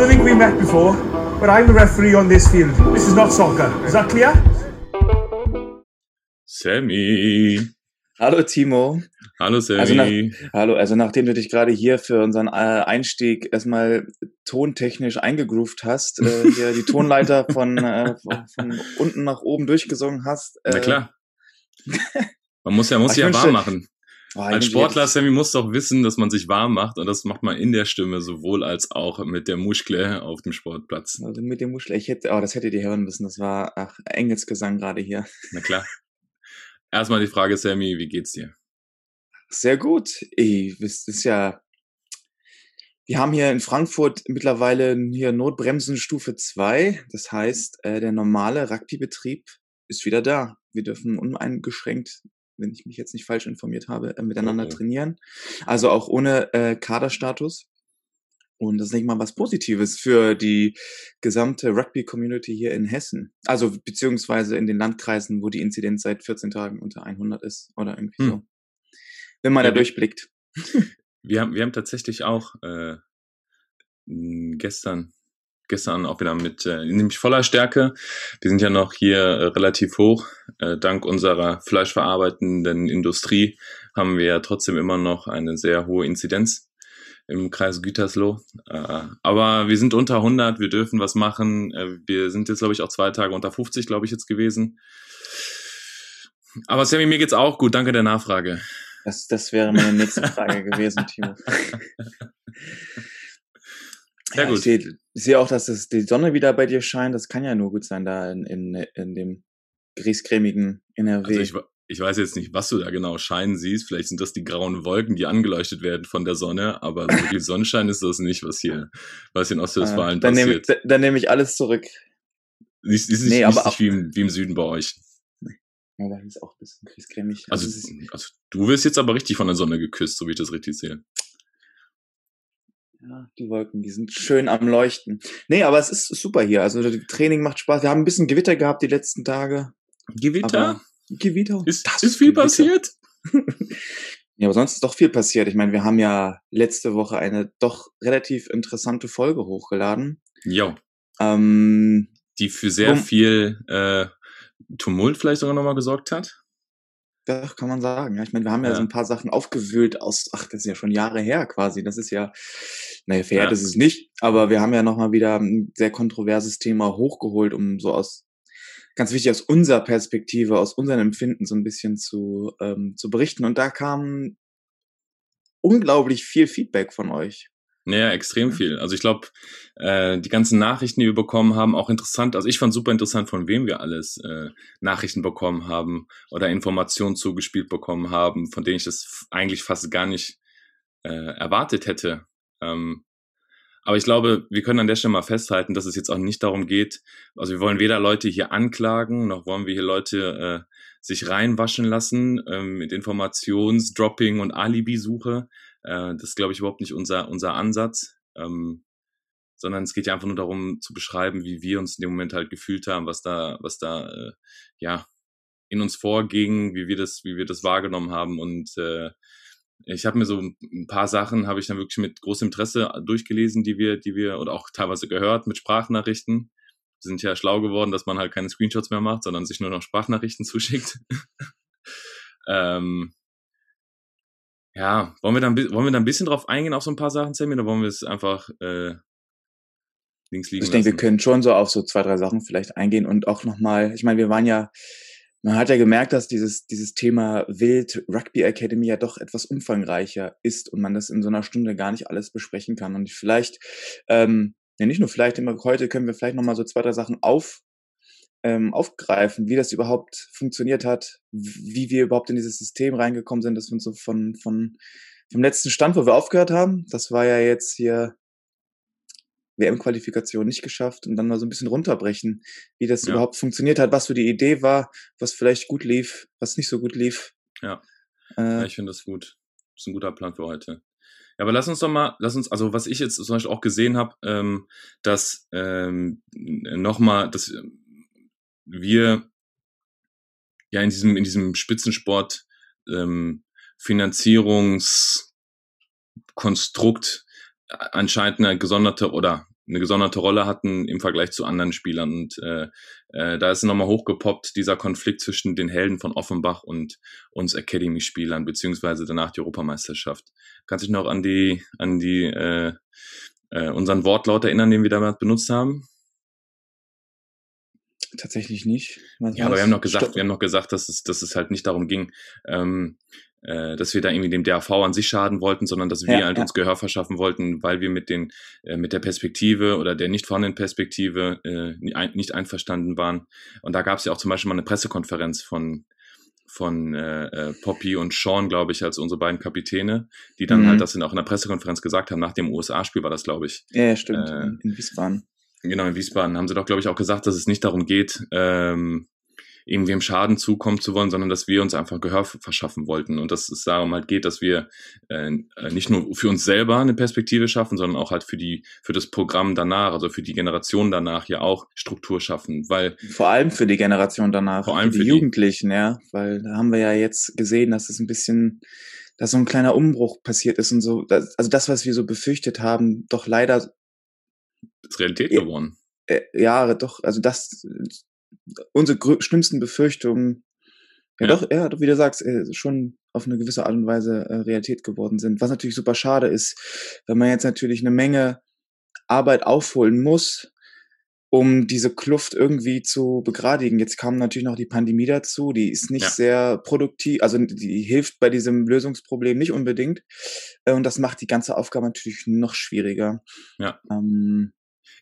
don't think we met before, but I'm the referee on this field. This is not soccer. Is that clear? Sammy. Hallo Timo. Hallo Sammy. Also nach, hallo, also nachdem du dich gerade hier für unseren äh, Einstieg erstmal tontechnisch eingegroovt hast, äh, hier die Tonleiter von, äh, von, von, unten nach oben durchgesungen hast. Äh, Na klar. Man muss ja, muss ja warm machen. Oh, als Sportler, Sammy, muss doch wissen, dass man sich warm macht und das macht man in der Stimme sowohl als auch mit der Muschle auf dem Sportplatz. Also mit dem Muschle, ich hätte, oh, das hättet ihr hören müssen, das war ach, Engelsgesang gerade hier. Na klar. Erstmal die Frage, Sammy, wie geht's dir? Sehr gut. Ey, das ist ja, wir haben hier in Frankfurt mittlerweile hier Notbremsenstufe 2. Das heißt, äh, der normale Rugbybetrieb ist wieder da. Wir dürfen uneingeschränkt wenn ich mich jetzt nicht falsch informiert habe, äh, miteinander okay. trainieren. Also auch ohne äh, Kaderstatus. Und das ist nicht mal was Positives für die gesamte Rugby-Community hier in Hessen. Also beziehungsweise in den Landkreisen, wo die Inzidenz seit 14 Tagen unter 100 ist oder irgendwie hm. so. Wenn man ja, da durchblickt. Wir haben, wir haben tatsächlich auch äh, gestern gestern auch wieder mit äh, nämlich voller Stärke. Wir sind ja noch hier äh, relativ hoch. Äh, dank unserer fleischverarbeitenden Industrie haben wir ja trotzdem immer noch eine sehr hohe Inzidenz im Kreis Gütersloh. Äh, aber wir sind unter 100, wir dürfen was machen. Äh, wir sind jetzt, glaube ich, auch zwei Tage unter 50, glaube ich, jetzt gewesen. Aber Sammy, mir geht's auch gut. Danke der Nachfrage. Das, das wäre meine nächste Frage gewesen, Timo. Sehr ja, gut. Ich sehe, sehe auch, dass das, die Sonne wieder bei dir scheint. Das kann ja nur gut sein da in, in, in dem griescremigen NRW. Also ich, ich weiß jetzt nicht, was du da genau scheinen siehst. Vielleicht sind das die grauen Wolken, die angeleuchtet werden von der Sonne, aber so viel Sonnenschein ist das nicht, was hier, was in Ostwestfalen äh, dann passiert. Nehme, dann nehme ich alles zurück. Ist, ist nee, nicht, aber nicht wie, im, wie im Süden bei euch. Ja, da ist auch ein bisschen griescremig. Also, also, also, du wirst jetzt aber richtig von der Sonne geküsst, so wie ich das richtig sehe. Ja, die Wolken, die sind schön am Leuchten. Nee, aber es ist super hier. Also das Training macht Spaß. Wir haben ein bisschen Gewitter gehabt die letzten Tage. Gewitter? Gewitter. Ist, das ist viel Gewitter. passiert? ja, aber sonst ist doch viel passiert. Ich meine, wir haben ja letzte Woche eine doch relativ interessante Folge hochgeladen. Ja. Ähm, die für sehr um, viel äh, Tumult vielleicht sogar nochmal gesorgt hat. Ja, kann man sagen. Ja, ich meine, wir haben ja, ja, so ein paar Sachen aufgewühlt aus, ach, das ist ja schon Jahre her quasi. Das ist ja, naja, verjährt ja. ist es nicht, aber wir haben ja nochmal wieder ein sehr kontroverses Thema hochgeholt, um so aus, ganz wichtig aus unserer Perspektive, aus unserem Empfinden so ein bisschen zu, ähm, zu berichten. Und da kam unglaublich viel Feedback von euch. Ja, extrem viel. Also ich glaube, äh, die ganzen Nachrichten, die wir bekommen haben, auch interessant. Also ich fand super interessant, von wem wir alles äh, Nachrichten bekommen haben oder Informationen zugespielt bekommen haben, von denen ich das eigentlich fast gar nicht äh, erwartet hätte. Ähm, aber ich glaube, wir können an der Stelle mal festhalten, dass es jetzt auch nicht darum geht, also wir wollen weder Leute hier anklagen, noch wollen wir hier Leute äh, sich reinwaschen lassen ähm, mit Informationsdropping und Alibi-Suche. Äh, das ist, glaube ich, überhaupt nicht unser, unser Ansatz. Ähm, sondern es geht ja einfach nur darum zu beschreiben, wie wir uns in dem Moment halt gefühlt haben, was da, was da äh, ja in uns vorging, wie wir das, wie wir das wahrgenommen haben und äh, ich habe mir so ein paar Sachen habe ich dann wirklich mit großem Interesse durchgelesen, die wir, die wir oder auch teilweise gehört mit Sprachnachrichten. Wir sind ja schlau geworden, dass man halt keine Screenshots mehr macht, sondern sich nur noch Sprachnachrichten zuschickt. ähm, ja, wollen wir, dann, wollen wir da ein bisschen drauf eingehen auf so ein paar Sachen, Sammy, oder wollen wir es einfach äh, links liegen Ich denke, wir können schon so auf so zwei, drei Sachen vielleicht eingehen und auch nochmal, ich meine, wir waren ja, man hat ja gemerkt, dass dieses, dieses Thema Wild Rugby Academy ja doch etwas umfangreicher ist und man das in so einer Stunde gar nicht alles besprechen kann. Und vielleicht, ähm, ja nicht nur vielleicht, immer heute können wir vielleicht nochmal so zwei, drei Sachen auf, ähm, aufgreifen, wie das überhaupt funktioniert hat, wie wir überhaupt in dieses System reingekommen sind, dass wir uns so von, von vom letzten Stand, wo wir aufgehört haben, das war ja jetzt hier WM-Qualifikation nicht geschafft und dann mal so ein bisschen runterbrechen, wie das ja. überhaupt funktioniert hat, was so die Idee war, was vielleicht gut lief, was nicht so gut lief. Ja, äh, ja ich finde das gut. Das ist ein guter Plan für heute. Ja, aber lass uns doch mal, lass uns, also was ich jetzt zum Beispiel auch gesehen habe, ähm, dass ähm, nochmal, dass wir ja in diesem, in diesem Spitzensport ähm, Finanzierungskonstrukt anscheinend eine gesonderte oder eine gesonderte Rolle hatten im Vergleich zu anderen Spielern. Und äh, äh, da ist nochmal hochgepoppt, dieser Konflikt zwischen den Helden von Offenbach und uns Academy-Spielern, beziehungsweise danach die Europameisterschaft. Kannst du dich noch an die, an die äh, äh, unseren Wortlaut erinnern, den wir damals benutzt haben? Tatsächlich nicht. Was ja, aber wir haben noch gesagt, wir haben noch gesagt, dass es, dass es halt nicht darum ging, ähm, äh, dass wir da irgendwie dem DAV an sich schaden wollten, sondern dass wir ja, halt ja. uns Gehör verschaffen wollten, weil wir mit den äh, mit der Perspektive oder der nicht vorhandenen Perspektive äh, nicht einverstanden waren. Und da gab es ja auch zum Beispiel mal eine Pressekonferenz von von äh, äh, Poppy und Sean, glaube ich, als unsere beiden Kapitäne, die dann halt mhm. halt das in, auch in der Pressekonferenz gesagt haben, nach dem USA-Spiel war das, glaube ich. Ja, ja stimmt, äh, in Wiesbaden. Genau, in Wiesbaden haben sie doch, glaube ich, auch gesagt, dass es nicht darum geht, ähm, irgendwem Schaden zukommen zu wollen, sondern dass wir uns einfach Gehör verschaffen wollten. Und dass es darum halt geht, dass wir äh, nicht nur für uns selber eine Perspektive schaffen, sondern auch halt für die für das Programm danach, also für die Generation danach ja auch Struktur schaffen, weil vor allem für die Generation danach, vor allem für die, für die Jugendlichen, ja, weil da haben wir ja jetzt gesehen, dass es ein bisschen dass so ein kleiner Umbruch passiert ist und so, also das, was wir so befürchtet haben, doch leider ist Realität geworden. Äh, ja, doch, also das, unsere schlimmsten Befürchtungen, ja, ja, doch, ja, wie du sagst, äh, schon auf eine gewisse Art und Weise äh, Realität geworden sind. Was natürlich super schade ist, wenn man jetzt natürlich eine Menge Arbeit aufholen muss, um diese Kluft irgendwie zu begradigen. Jetzt kam natürlich noch die Pandemie dazu, die ist nicht ja. sehr produktiv, also die hilft bei diesem Lösungsproblem nicht unbedingt. Und das macht die ganze Aufgabe natürlich noch schwieriger. Ja. Ähm,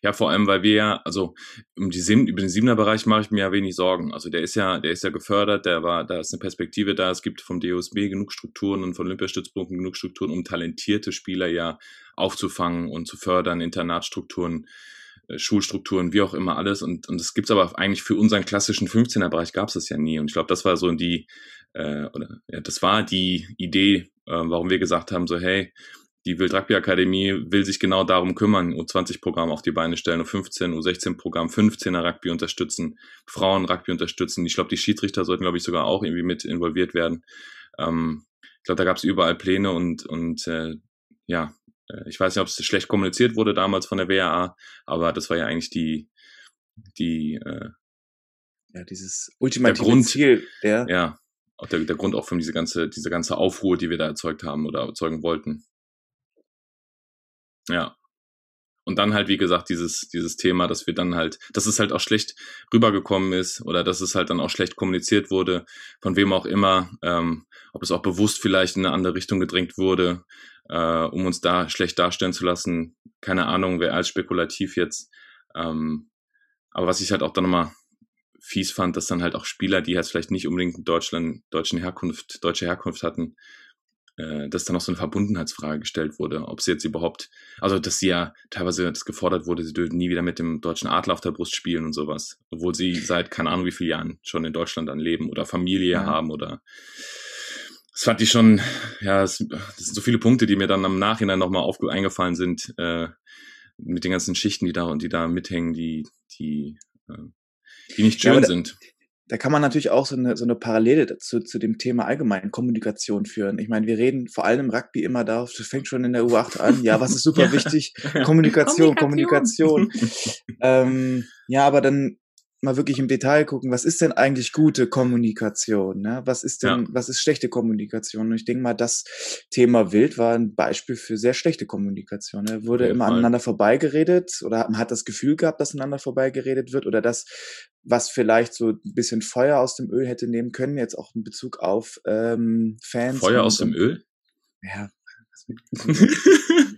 ja, vor allem, weil wir ja, also um die Sieben, über den Siebener-Bereich mache ich mir ja wenig Sorgen. Also der ist ja, der ist ja gefördert, der war, da ist eine Perspektive da, es gibt vom DOSB genug Strukturen und von Olympiastützpunkten genug Strukturen, um talentierte Spieler ja aufzufangen und zu fördern, Internatsstrukturen, äh, Schulstrukturen, wie auch immer alles. Und, und das gibt's aber eigentlich für unseren klassischen 15er-Bereich gab's das ja nie. Und ich glaube, das war so die, äh, oder ja, das war die Idee, äh, warum wir gesagt haben, so hey, die Wild Rugby Akademie will sich genau darum kümmern, U20-Programm auf die Beine stellen, U15, U16-Programm, 15er Rugby unterstützen, Frauen Rugby unterstützen. Ich glaube, die Schiedsrichter sollten, glaube ich, sogar auch irgendwie mit involviert werden. Ähm, ich glaube, da gab es überall Pläne und, und äh, ja, äh, ich weiß nicht, ob es schlecht kommuniziert wurde damals von der WAA, aber das war ja eigentlich die, die äh, ja, dieses ultimative Grund, Ziel, der, ja, auch der, der Grund auch für diese ganze, diese ganze Aufruhr, die wir da erzeugt haben oder erzeugen wollten. Ja. Und dann halt, wie gesagt, dieses, dieses Thema, dass wir dann halt, dass es halt auch schlecht rübergekommen ist oder dass es halt dann auch schlecht kommuniziert wurde, von wem auch immer, ähm, ob es auch bewusst vielleicht in eine andere Richtung gedrängt wurde, äh, um uns da schlecht darstellen zu lassen. Keine Ahnung, wer als spekulativ jetzt. Ähm, aber was ich halt auch dann nochmal fies fand, dass dann halt auch Spieler, die halt vielleicht nicht unbedingt in Deutschland, deutschen Herkunft, deutsche Herkunft hatten, äh, dass dann noch so eine Verbundenheitsfrage gestellt wurde, ob sie jetzt überhaupt, also dass sie ja teilweise das gefordert wurde, sie dürfen nie wieder mit dem deutschen Adler auf der Brust spielen und sowas, obwohl sie seit keine Ahnung wie vielen Jahren schon in Deutschland dann leben oder Familie ja. haben oder das fand ich schon, ja, das, das, sind so viele Punkte, die mir dann am Nachhinein nochmal aufge eingefallen sind, äh, mit den ganzen Schichten, die da und die da mithängen, die, die, äh, die nicht schön ja, sind da kann man natürlich auch so eine, so eine Parallele dazu, zu dem Thema allgemein Kommunikation führen. Ich meine, wir reden vor allem im Rugby immer darauf, das fängt schon in der U8 an. Ja, was ist super ja. wichtig? Kommunikation, Kommunikation. Kommunikation. ähm, ja, aber dann mal wirklich im Detail gucken, was ist denn eigentlich gute Kommunikation? Ne? Was ist denn, ja. was ist schlechte Kommunikation? Und ich denke mal, das Thema Wild war ein Beispiel für sehr schlechte Kommunikation. Ne? Wurde immer Fall. aneinander vorbeigeredet oder man hat das Gefühl gehabt, dass aneinander vorbeigeredet wird oder das, was vielleicht so ein bisschen Feuer aus dem Öl hätte nehmen können, jetzt auch in Bezug auf ähm, Fans. Feuer aus dem Öl? Ja,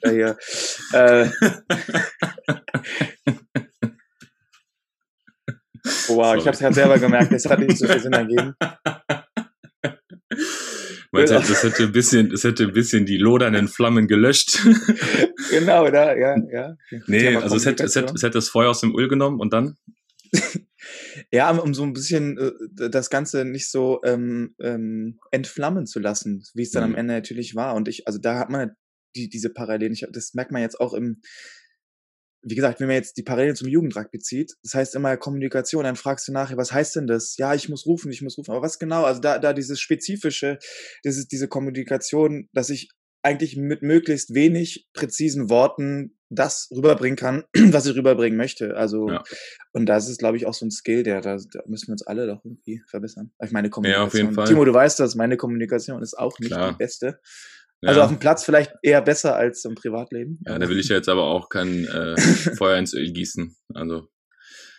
ja, ja. Äh, wow, Sorry. ich habe es ja selber gemerkt, es hat nicht so viel Sinn ergeben. Meinst du, das hätte ein bisschen, das hätte ein bisschen die lodernden Flammen gelöscht. genau, da, ja, ja. Nee, also es hätte, es hätte, es hätte das Feuer aus dem Öl genommen und dann? ja, um so ein bisschen äh, das Ganze nicht so ähm, ähm, entflammen zu lassen, wie es dann mhm. am Ende natürlich war. Und ich, also da hat man die, diese Parallelen. Ich, das merkt man jetzt auch im, wie gesagt, wenn man jetzt die Parallelen zum Jugendrack bezieht, das heißt immer Kommunikation, dann fragst du nachher, was heißt denn das? Ja, ich muss rufen, ich muss rufen, aber was genau? Also da, da dieses spezifische, dieses, diese Kommunikation, dass ich eigentlich mit möglichst wenig präzisen Worten das rüberbringen kann, was ich rüberbringen möchte. Also, Ja. und das ist, glaube ich, auch so ein Skill, der, da, da müssen wir uns alle doch irgendwie verbessern. Ich meine Kommunikation. auf jeden Fall. Timo, du weißt das, meine Kommunikation ist auch nicht Klar. die beste. Also auf dem Platz vielleicht eher besser als im Privatleben. Ja, da will ich ja jetzt aber auch kein äh, Feuer ins Öl gießen. Also.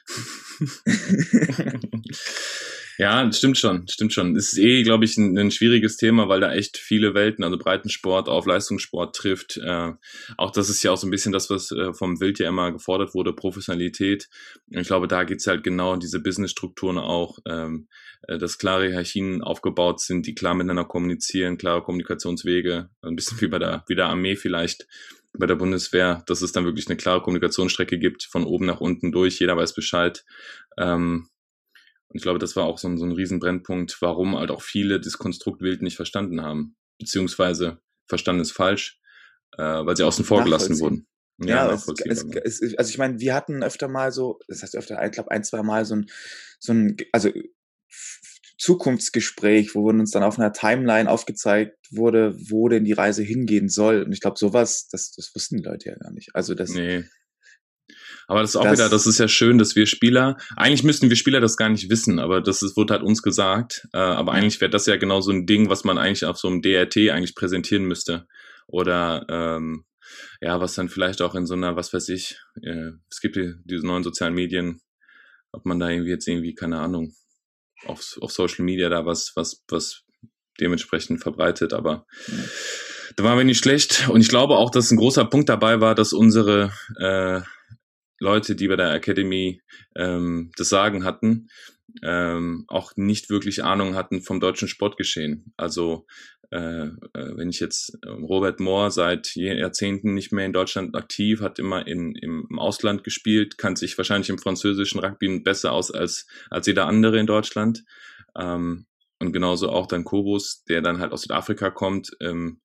ja, stimmt schon, stimmt schon. Es ist eh, glaube ich, ein, ein schwieriges Thema, weil da echt viele Welten, also Breitensport auf Leistungssport trifft. Äh, auch das ist ja auch so ein bisschen das, was äh, vom Wild ja immer gefordert wurde, Professionalität. Ich glaube, da geht's halt genau diese Businessstrukturen auch, ähm, äh, dass klare Hierarchien aufgebaut sind, die klar miteinander kommunizieren, klare Kommunikationswege, ein bisschen wie bei der, wie der Armee vielleicht bei der Bundeswehr, dass es dann wirklich eine klare Kommunikationsstrecke gibt, von oben nach unten durch, jeder weiß Bescheid. Ähm, und ich glaube, das war auch so ein, so ein Riesenbrennpunkt, warum halt auch viele das Konstrukt Wild nicht verstanden haben, beziehungsweise verstanden ist falsch, äh, weil sie außen vor gelassen wurden. Ja, es, nachvollziehbar, es, ja. es, also ich meine, wir hatten öfter mal so, das heißt öfter, ich glaube ein, zwei Mal so ein, so ein, also Zukunftsgespräch, wo uns dann auf einer Timeline aufgezeigt wurde, wo denn die Reise hingehen soll. Und ich glaube, sowas, das, das wussten die Leute ja gar nicht. Also das, Nee. Aber das ist auch Das- wieder, das ist ja schön, dass wir Spieler, eigentlich müssten wir Spieler das gar nicht wissen, aber das ist, wurde halt uns gesagt. Äh, aber eigentlich wäre das ja genau so ein Ding, was man eigentlich auf so einem DRT eigentlich präsentieren müsste. Oder ähm, ja, was dann vielleicht auch in so einer, was weiß ich, äh, es gibt ja diese neuen sozialen Medien, ob man da irgendwie jetzt irgendwie, keine Ahnung, auf, auf Social Media da was, was, was dementsprechend verbreitet, aber Mhm. da waren wir nicht schlecht. Und ich glaube auch, dass ein großer Punkt dabei war, dass unsere äh, Leute, die bei der Academy ähm, das Sagen hatten, ähm, auch nicht wirklich Ahnung hatten vom deutschen Sportgeschehen. Also äh, äh, wenn ich jetzt äh, Robert Moore seit Jahrzehnten nicht mehr in Deutschland aktiv, hat immer in, im, im Ausland gespielt, kann sich wahrscheinlich im französischen Rugby besser aus als, als jeder andere in Deutschland. Ähm, und genauso auch dann Kobus, der dann halt aus Südafrika kommt, ähm,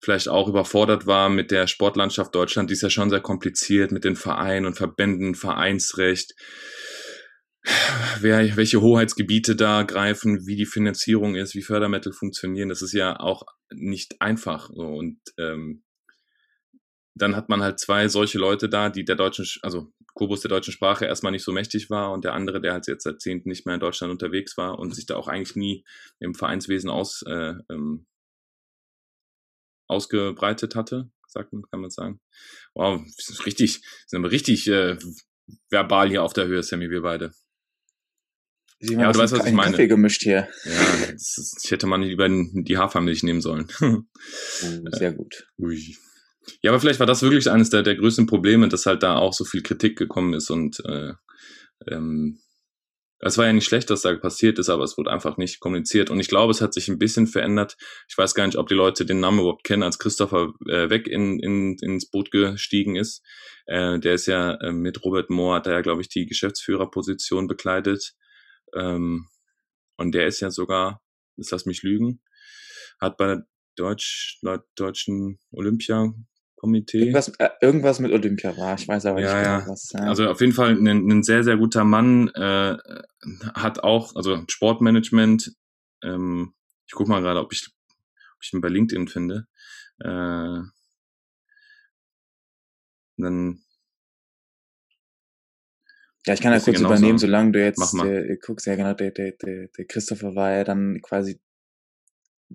vielleicht auch überfordert war mit der Sportlandschaft Deutschland. Die ist ja schon sehr kompliziert mit den Vereinen und Verbänden, Vereinsrecht, wer, welche Hoheitsgebiete da greifen, wie die Finanzierung ist, wie Fördermittel funktionieren. Das ist ja auch nicht einfach. So. Und ähm, dann hat man halt zwei solche Leute da, die der deutschen, also Kobus der deutschen Sprache erstmal nicht so mächtig war und der andere, der halt jetzt seit Zehnten nicht mehr in Deutschland unterwegs war und sich da auch eigentlich nie im Vereinswesen aus, äh, ähm, ausgebreitet hatte, sagt man, kann man sagen. Wow, richtig, sind wir richtig äh, verbal hier auf der Höhe, Sammy, wir beide. Sie Ja, du weißt, was ich in meine. Kaffee gemischt hier. Ja, ist, ich hätte mal lieber die Hafermilch nehmen sollen. Oh, sehr gut. Ui. Ja, aber vielleicht war das wirklich eines der, der größten Probleme, dass halt da auch so viel Kritik gekommen ist und äh, ähm, es war ja nicht schlecht, dass da passiert ist, aber es wurde einfach nicht kommuniziert. Und ich glaube, es hat sich ein bisschen verändert. Ich weiß gar nicht, ob die Leute den Namen überhaupt kennen, als Christopher äh, weg in, in, ins Boot gestiegen ist. Äh, der ist ja äh, mit Robert Moore, hat er ja, glaube ich, die Geschäftsführerposition bekleidet. Ähm, und der ist ja sogar, jetzt lass mich lügen, hat bei der Deutsch, deutschen Olympiakomitee. Irgendwas, äh, irgendwas mit Olympia war, ich weiß aber Ja, nicht genau ja. was. Ja. Also auf jeden Fall ein, ein sehr, sehr guter Mann, äh, hat auch, also Sportmanagement, ähm, ich guck mal gerade, ob ich, ob ich ihn bei LinkedIn finde. Äh, dann, Ja, ich kann ja kurz übernehmen, solange du jetzt äh, guckst. Ja, genau, der, der, der, der Christopher war ja dann quasi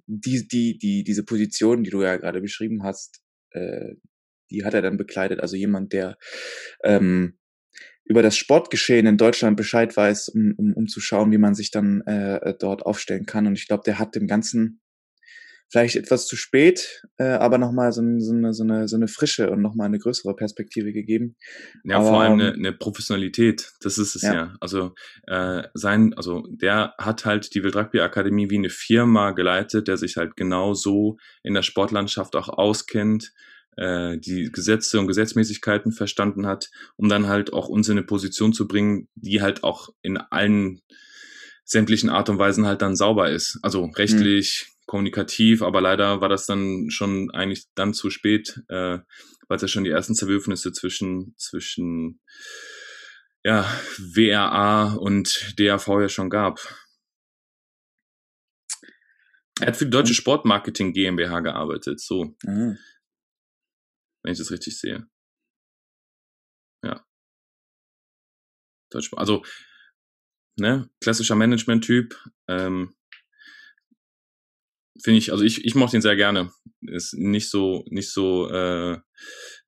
die, die, die, diese Position, die du ja gerade beschrieben hast, äh, die hat er dann bekleidet. Also jemand, der ähm, über das Sportgeschehen in Deutschland Bescheid weiß, um, um, um zu schauen, wie man sich dann äh, dort aufstellen kann. Und ich glaube, der hat dem Ganzen vielleicht etwas zu spät, äh, aber nochmal so, so, eine, so, eine, so eine frische und nochmal eine größere Perspektive gegeben. ja, Aber, vor allem eine, ähm, eine Professionalität, das ist es ja. Ja. Also äh, sein, also der hat halt die Wild Rugby Akademie wie eine Firma geleitet, der sich halt genau so in der Sportlandschaft auch auskennt, äh, die Gesetze und Gesetzmäßigkeiten verstanden hat, um dann halt auch uns in eine Position zu bringen, die halt auch in allen sämtlichen Art und Weisen halt dann sauber ist. Also rechtlich, kommunikativ, aber leider war das dann schon eigentlich dann zu spät, äh, weil es ja schon die ersten Zerwürfnisse zwischen, zwischen ja, WRA und DAV ja schon gab. Er hat für die Deutsche Sportmarketing GmbH gearbeitet, so, Ah. wenn ich das richtig sehe. Ja. Deutsche, also, ne, klassischer Management-Typ, ähm, finde ich, also ich, ich mochte ihn sehr gerne. Ist nicht so, nicht so, äh,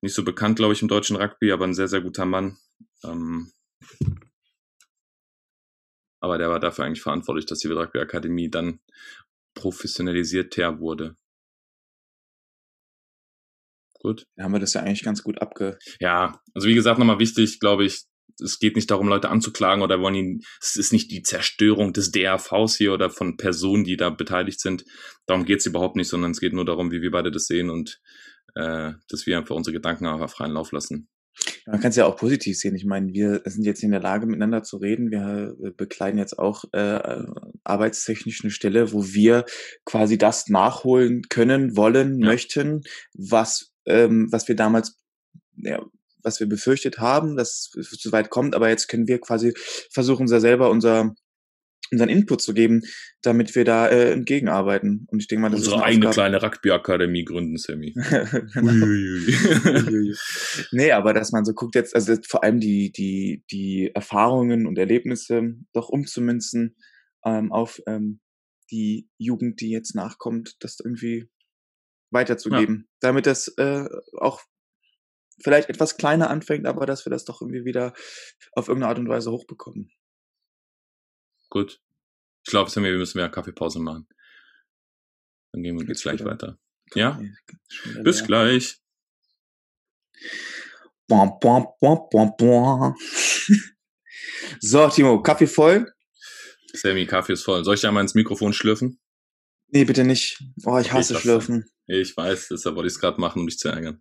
nicht so bekannt, glaube ich, im deutschen Rugby, aber ein sehr, sehr guter Mann. Ähm, aber der war dafür eigentlich verantwortlich, dass die Rugby Akademie dann professionalisierter wurde. Gut. Da haben wir das ja eigentlich ganz gut abge... Ja, also wie gesagt, nochmal wichtig, glaube ich, es geht nicht darum, Leute anzuklagen oder wollen ihn, es ist nicht die Zerstörung des DRVs hier oder von Personen, die da beteiligt sind. Darum geht es überhaupt nicht, sondern es geht nur darum, wie wir beide das sehen und äh, dass wir einfach unsere Gedanken einfach freien Lauf lassen. Man kann es ja auch positiv sehen. Ich meine, wir sind jetzt in der Lage, miteinander zu reden. Wir äh, bekleiden jetzt auch äh, arbeitstechnisch eine Stelle, wo wir quasi das nachholen können, wollen, Ja. möchten, was, ähm, was wir damals, ja, was wir befürchtet haben, dass es so weit kommt. Aber jetzt können wir quasi versuchen, selber unser, unseren Input zu geben, damit wir da äh, entgegenarbeiten. Und ich denke mal, das Unsere ist eine eigene Aufgabe. kleine Rugby-Akademie gründen, Sammy. Genau. Uiuiui. Uiuiui. nee, aber dass man so guckt jetzt, also vor allem die, die, die Erfahrungen und Erlebnisse doch umzumünzen ähm, auf ähm, die Jugend, die jetzt nachkommt, das irgendwie weiterzugeben. Damit das äh, auch vielleicht etwas kleiner anfängt, aber dass wir das doch irgendwie wieder auf irgendeine Art und Weise hochbekommen. Gut. Ich glaube, Sammy, wir müssen mehr Kaffeepause machen. Dann gehen wir Geht's geht's gleich wieder? weiter. Ja? Schon wieder Bis leer. gleich. Bom, bom, bom, bom, bom. so, Timo, Kaffee voll? Sammy, Kaffee ist voll. Soll ich da mal ins Mikrofon schlürfen? Nee, bitte nicht. Oh, ich hasse ich Schlürfen. Ich weiß, deshalb wollte ich es gerade machen, um dich zu ärgern.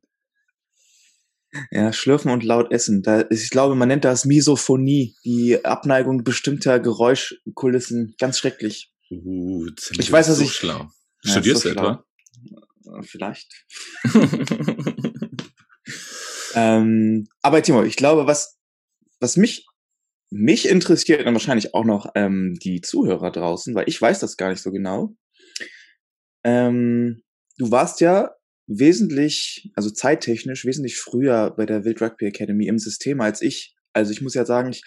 Ja, schlürfen und laut essen. Da, ich glaube, man nennt das Misophonie, die Abneigung bestimmter Geräuschkulissen. Ganz schrecklich. Uh, Ich weiß, dass so ich- schlau. Ja, Studierst du etwa? Äh, Vielleicht. Ähm, aber Timo, ich glaube, was, was mich, mich interessiert und wahrscheinlich auch noch ähm, die Zuhörer draußen, weil ich weiß das gar nicht so genau. Ähm, du warst ja wesentlich, also zeittechnisch, wesentlich früher bei der Wild Rugby Academy im System als ich. Also ich muss ja sagen, ich,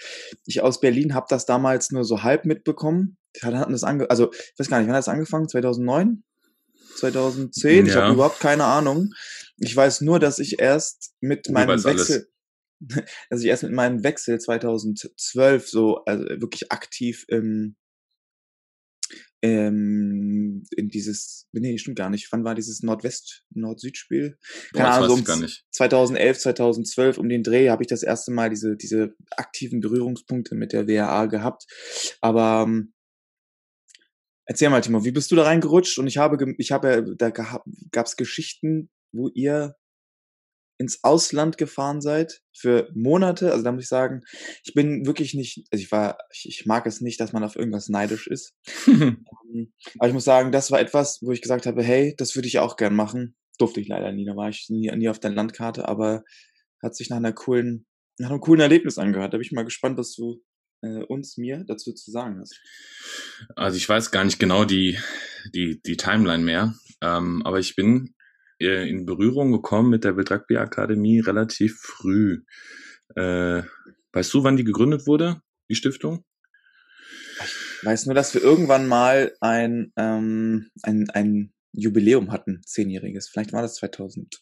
ich aus Berlin habe das damals nur so halb mitbekommen. Hatten das ange also ich weiß gar nicht, wann hat das angefangen? 2009? 2010? Ich Ja. habe überhaupt keine Ahnung. Ich weiß nur, dass ich erst mit meinem weißt alles. Wechsel, dass ich erst mit meinem Wechsel 2012 so also wirklich aktiv im ähm, in dieses, nee, stimmt gar nicht. Wann war dieses Nordwest-Nord-Süd-Spiel? Keine Ahnung, weiß so ich gar um nicht. 2011, 2012 um den Dreh habe ich das erste Mal diese, diese aktiven Berührungspunkte mit der WRA gehabt. Aber ähm, erzähl mal, Timo, wie bist du da reingerutscht? Und ich habe, ich habe, da gab es Geschichten, wo ihr ins Ausland gefahren seid für Monate. Also da muss ich sagen, ich bin wirklich nicht, also ich war, ich, ich mag es nicht, dass man auf irgendwas neidisch ist. Ähm, Aber ich muss sagen, das war etwas, wo ich gesagt habe, hey, das würde ich auch gern machen. Durfte ich leider nie, da war ich nie, nie auf der Landkarte, aber hat sich nach einer coolen, nach einem coolen Erlebnis angehört. Da bin ich mal gespannt, was du äh, uns, mir dazu zu sagen hast. Also ich weiß gar nicht genau die, die, die Timeline mehr, ähm, aber ich bin äh, in Berührung gekommen mit der Rugby Akademie relativ früh. Äh, weißt du, wann die gegründet wurde, die Stiftung? Ich weiß nur, dass wir irgendwann mal ein, ähm, ein, ein Jubiläum hatten, zehnjähriges. Vielleicht war das 2000.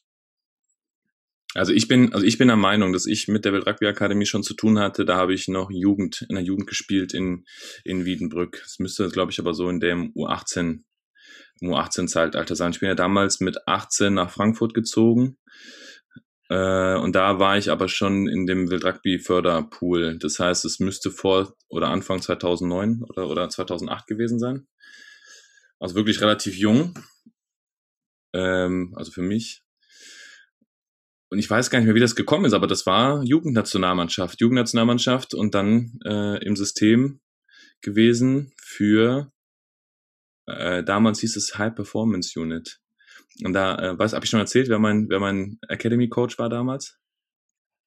Also ich bin, also ich bin der Meinung, dass ich mit der Wild Rugby Akademie schon zu tun hatte. Da habe ich noch Jugend, in der Jugend gespielt in, in Wiedenbrück. Es müsste, glaube ich, aber so in dem U18, im U18-Zeitalter sein. Ich bin ja damals mit 18 nach Frankfurt gezogen. Äh, und da war ich aber schon in dem Wild Rugby Förderpool. Das heißt, es müsste vor oder Anfang 2009 oder, oder 2008 gewesen sein. Also wirklich relativ jung. Ähm, also für mich und ich weiß gar nicht mehr, wie das gekommen ist, aber das war Jugendnationalmannschaft, Jugendnationalmannschaft und dann äh, im System gewesen für äh, damals hieß es High Performance Unit. Und da, äh, weiß, habe ich schon erzählt, wer mein, wer mein Academy Coach war damals?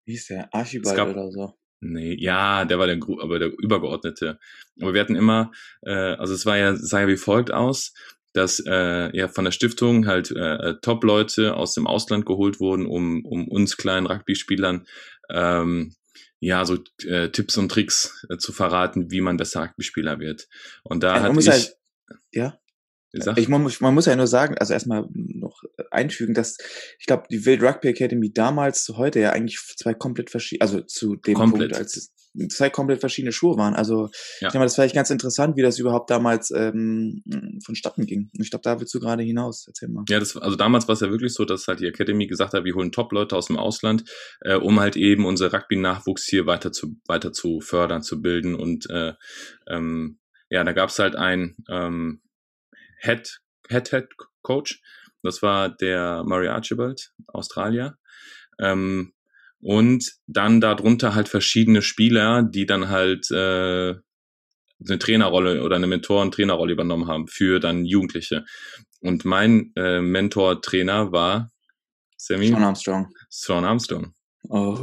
Wie hieß der? Archibald gab- oder so. Nee, ja, der war der, aber der Übergeordnete. Aber wir hatten immer, äh, also es war ja, sah ja wie folgt aus. dass äh, ja von der Stiftung halt äh, Top-Leute aus dem Ausland geholt wurden, um, um uns kleinen Rugby-Spielern ähm, ja so äh, Tipps und Tricks äh, zu verraten, wie man besser Rugby-Spieler wird. Und da man hat ich, halt, ja. Ich, man, muss- man muss ja nur sagen, also erstmal noch einfügen, dass ich glaube, die Wild Rugby Academy damals zu heute ja eigentlich zwei komplett verschiedene, also zu dem Komplett. Punkt, als es zwei komplett verschiedene Schuhe waren. Also ich Ja. denke mal, das war echt ganz interessant, wie das überhaupt damals ähm, vonstatten ging. Ich glaube, da willst du gerade hinaus. Erzähl mal. Ja, das, also damals war es ja wirklich so, dass halt die Academy gesagt hat, wir holen Top-Leute aus dem Ausland, äh, um halt eben unser Rugby-Nachwuchs hier weiter zu, weiter zu fördern, zu bilden. Und äh, ähm, ja, da gab es halt einen ähm, Head, Head, Head Coach. Das war der Murray Archibald, Australier. Ähm, und dann darunter halt verschiedene Spieler, die dann halt äh, eine Trainerrolle oder eine Mentoren-Trainerrolle übernommen haben für dann Jugendliche. Und mein äh, Mentor-Trainer war Sammy Sean Armstrong. Sean Armstrong. Oh.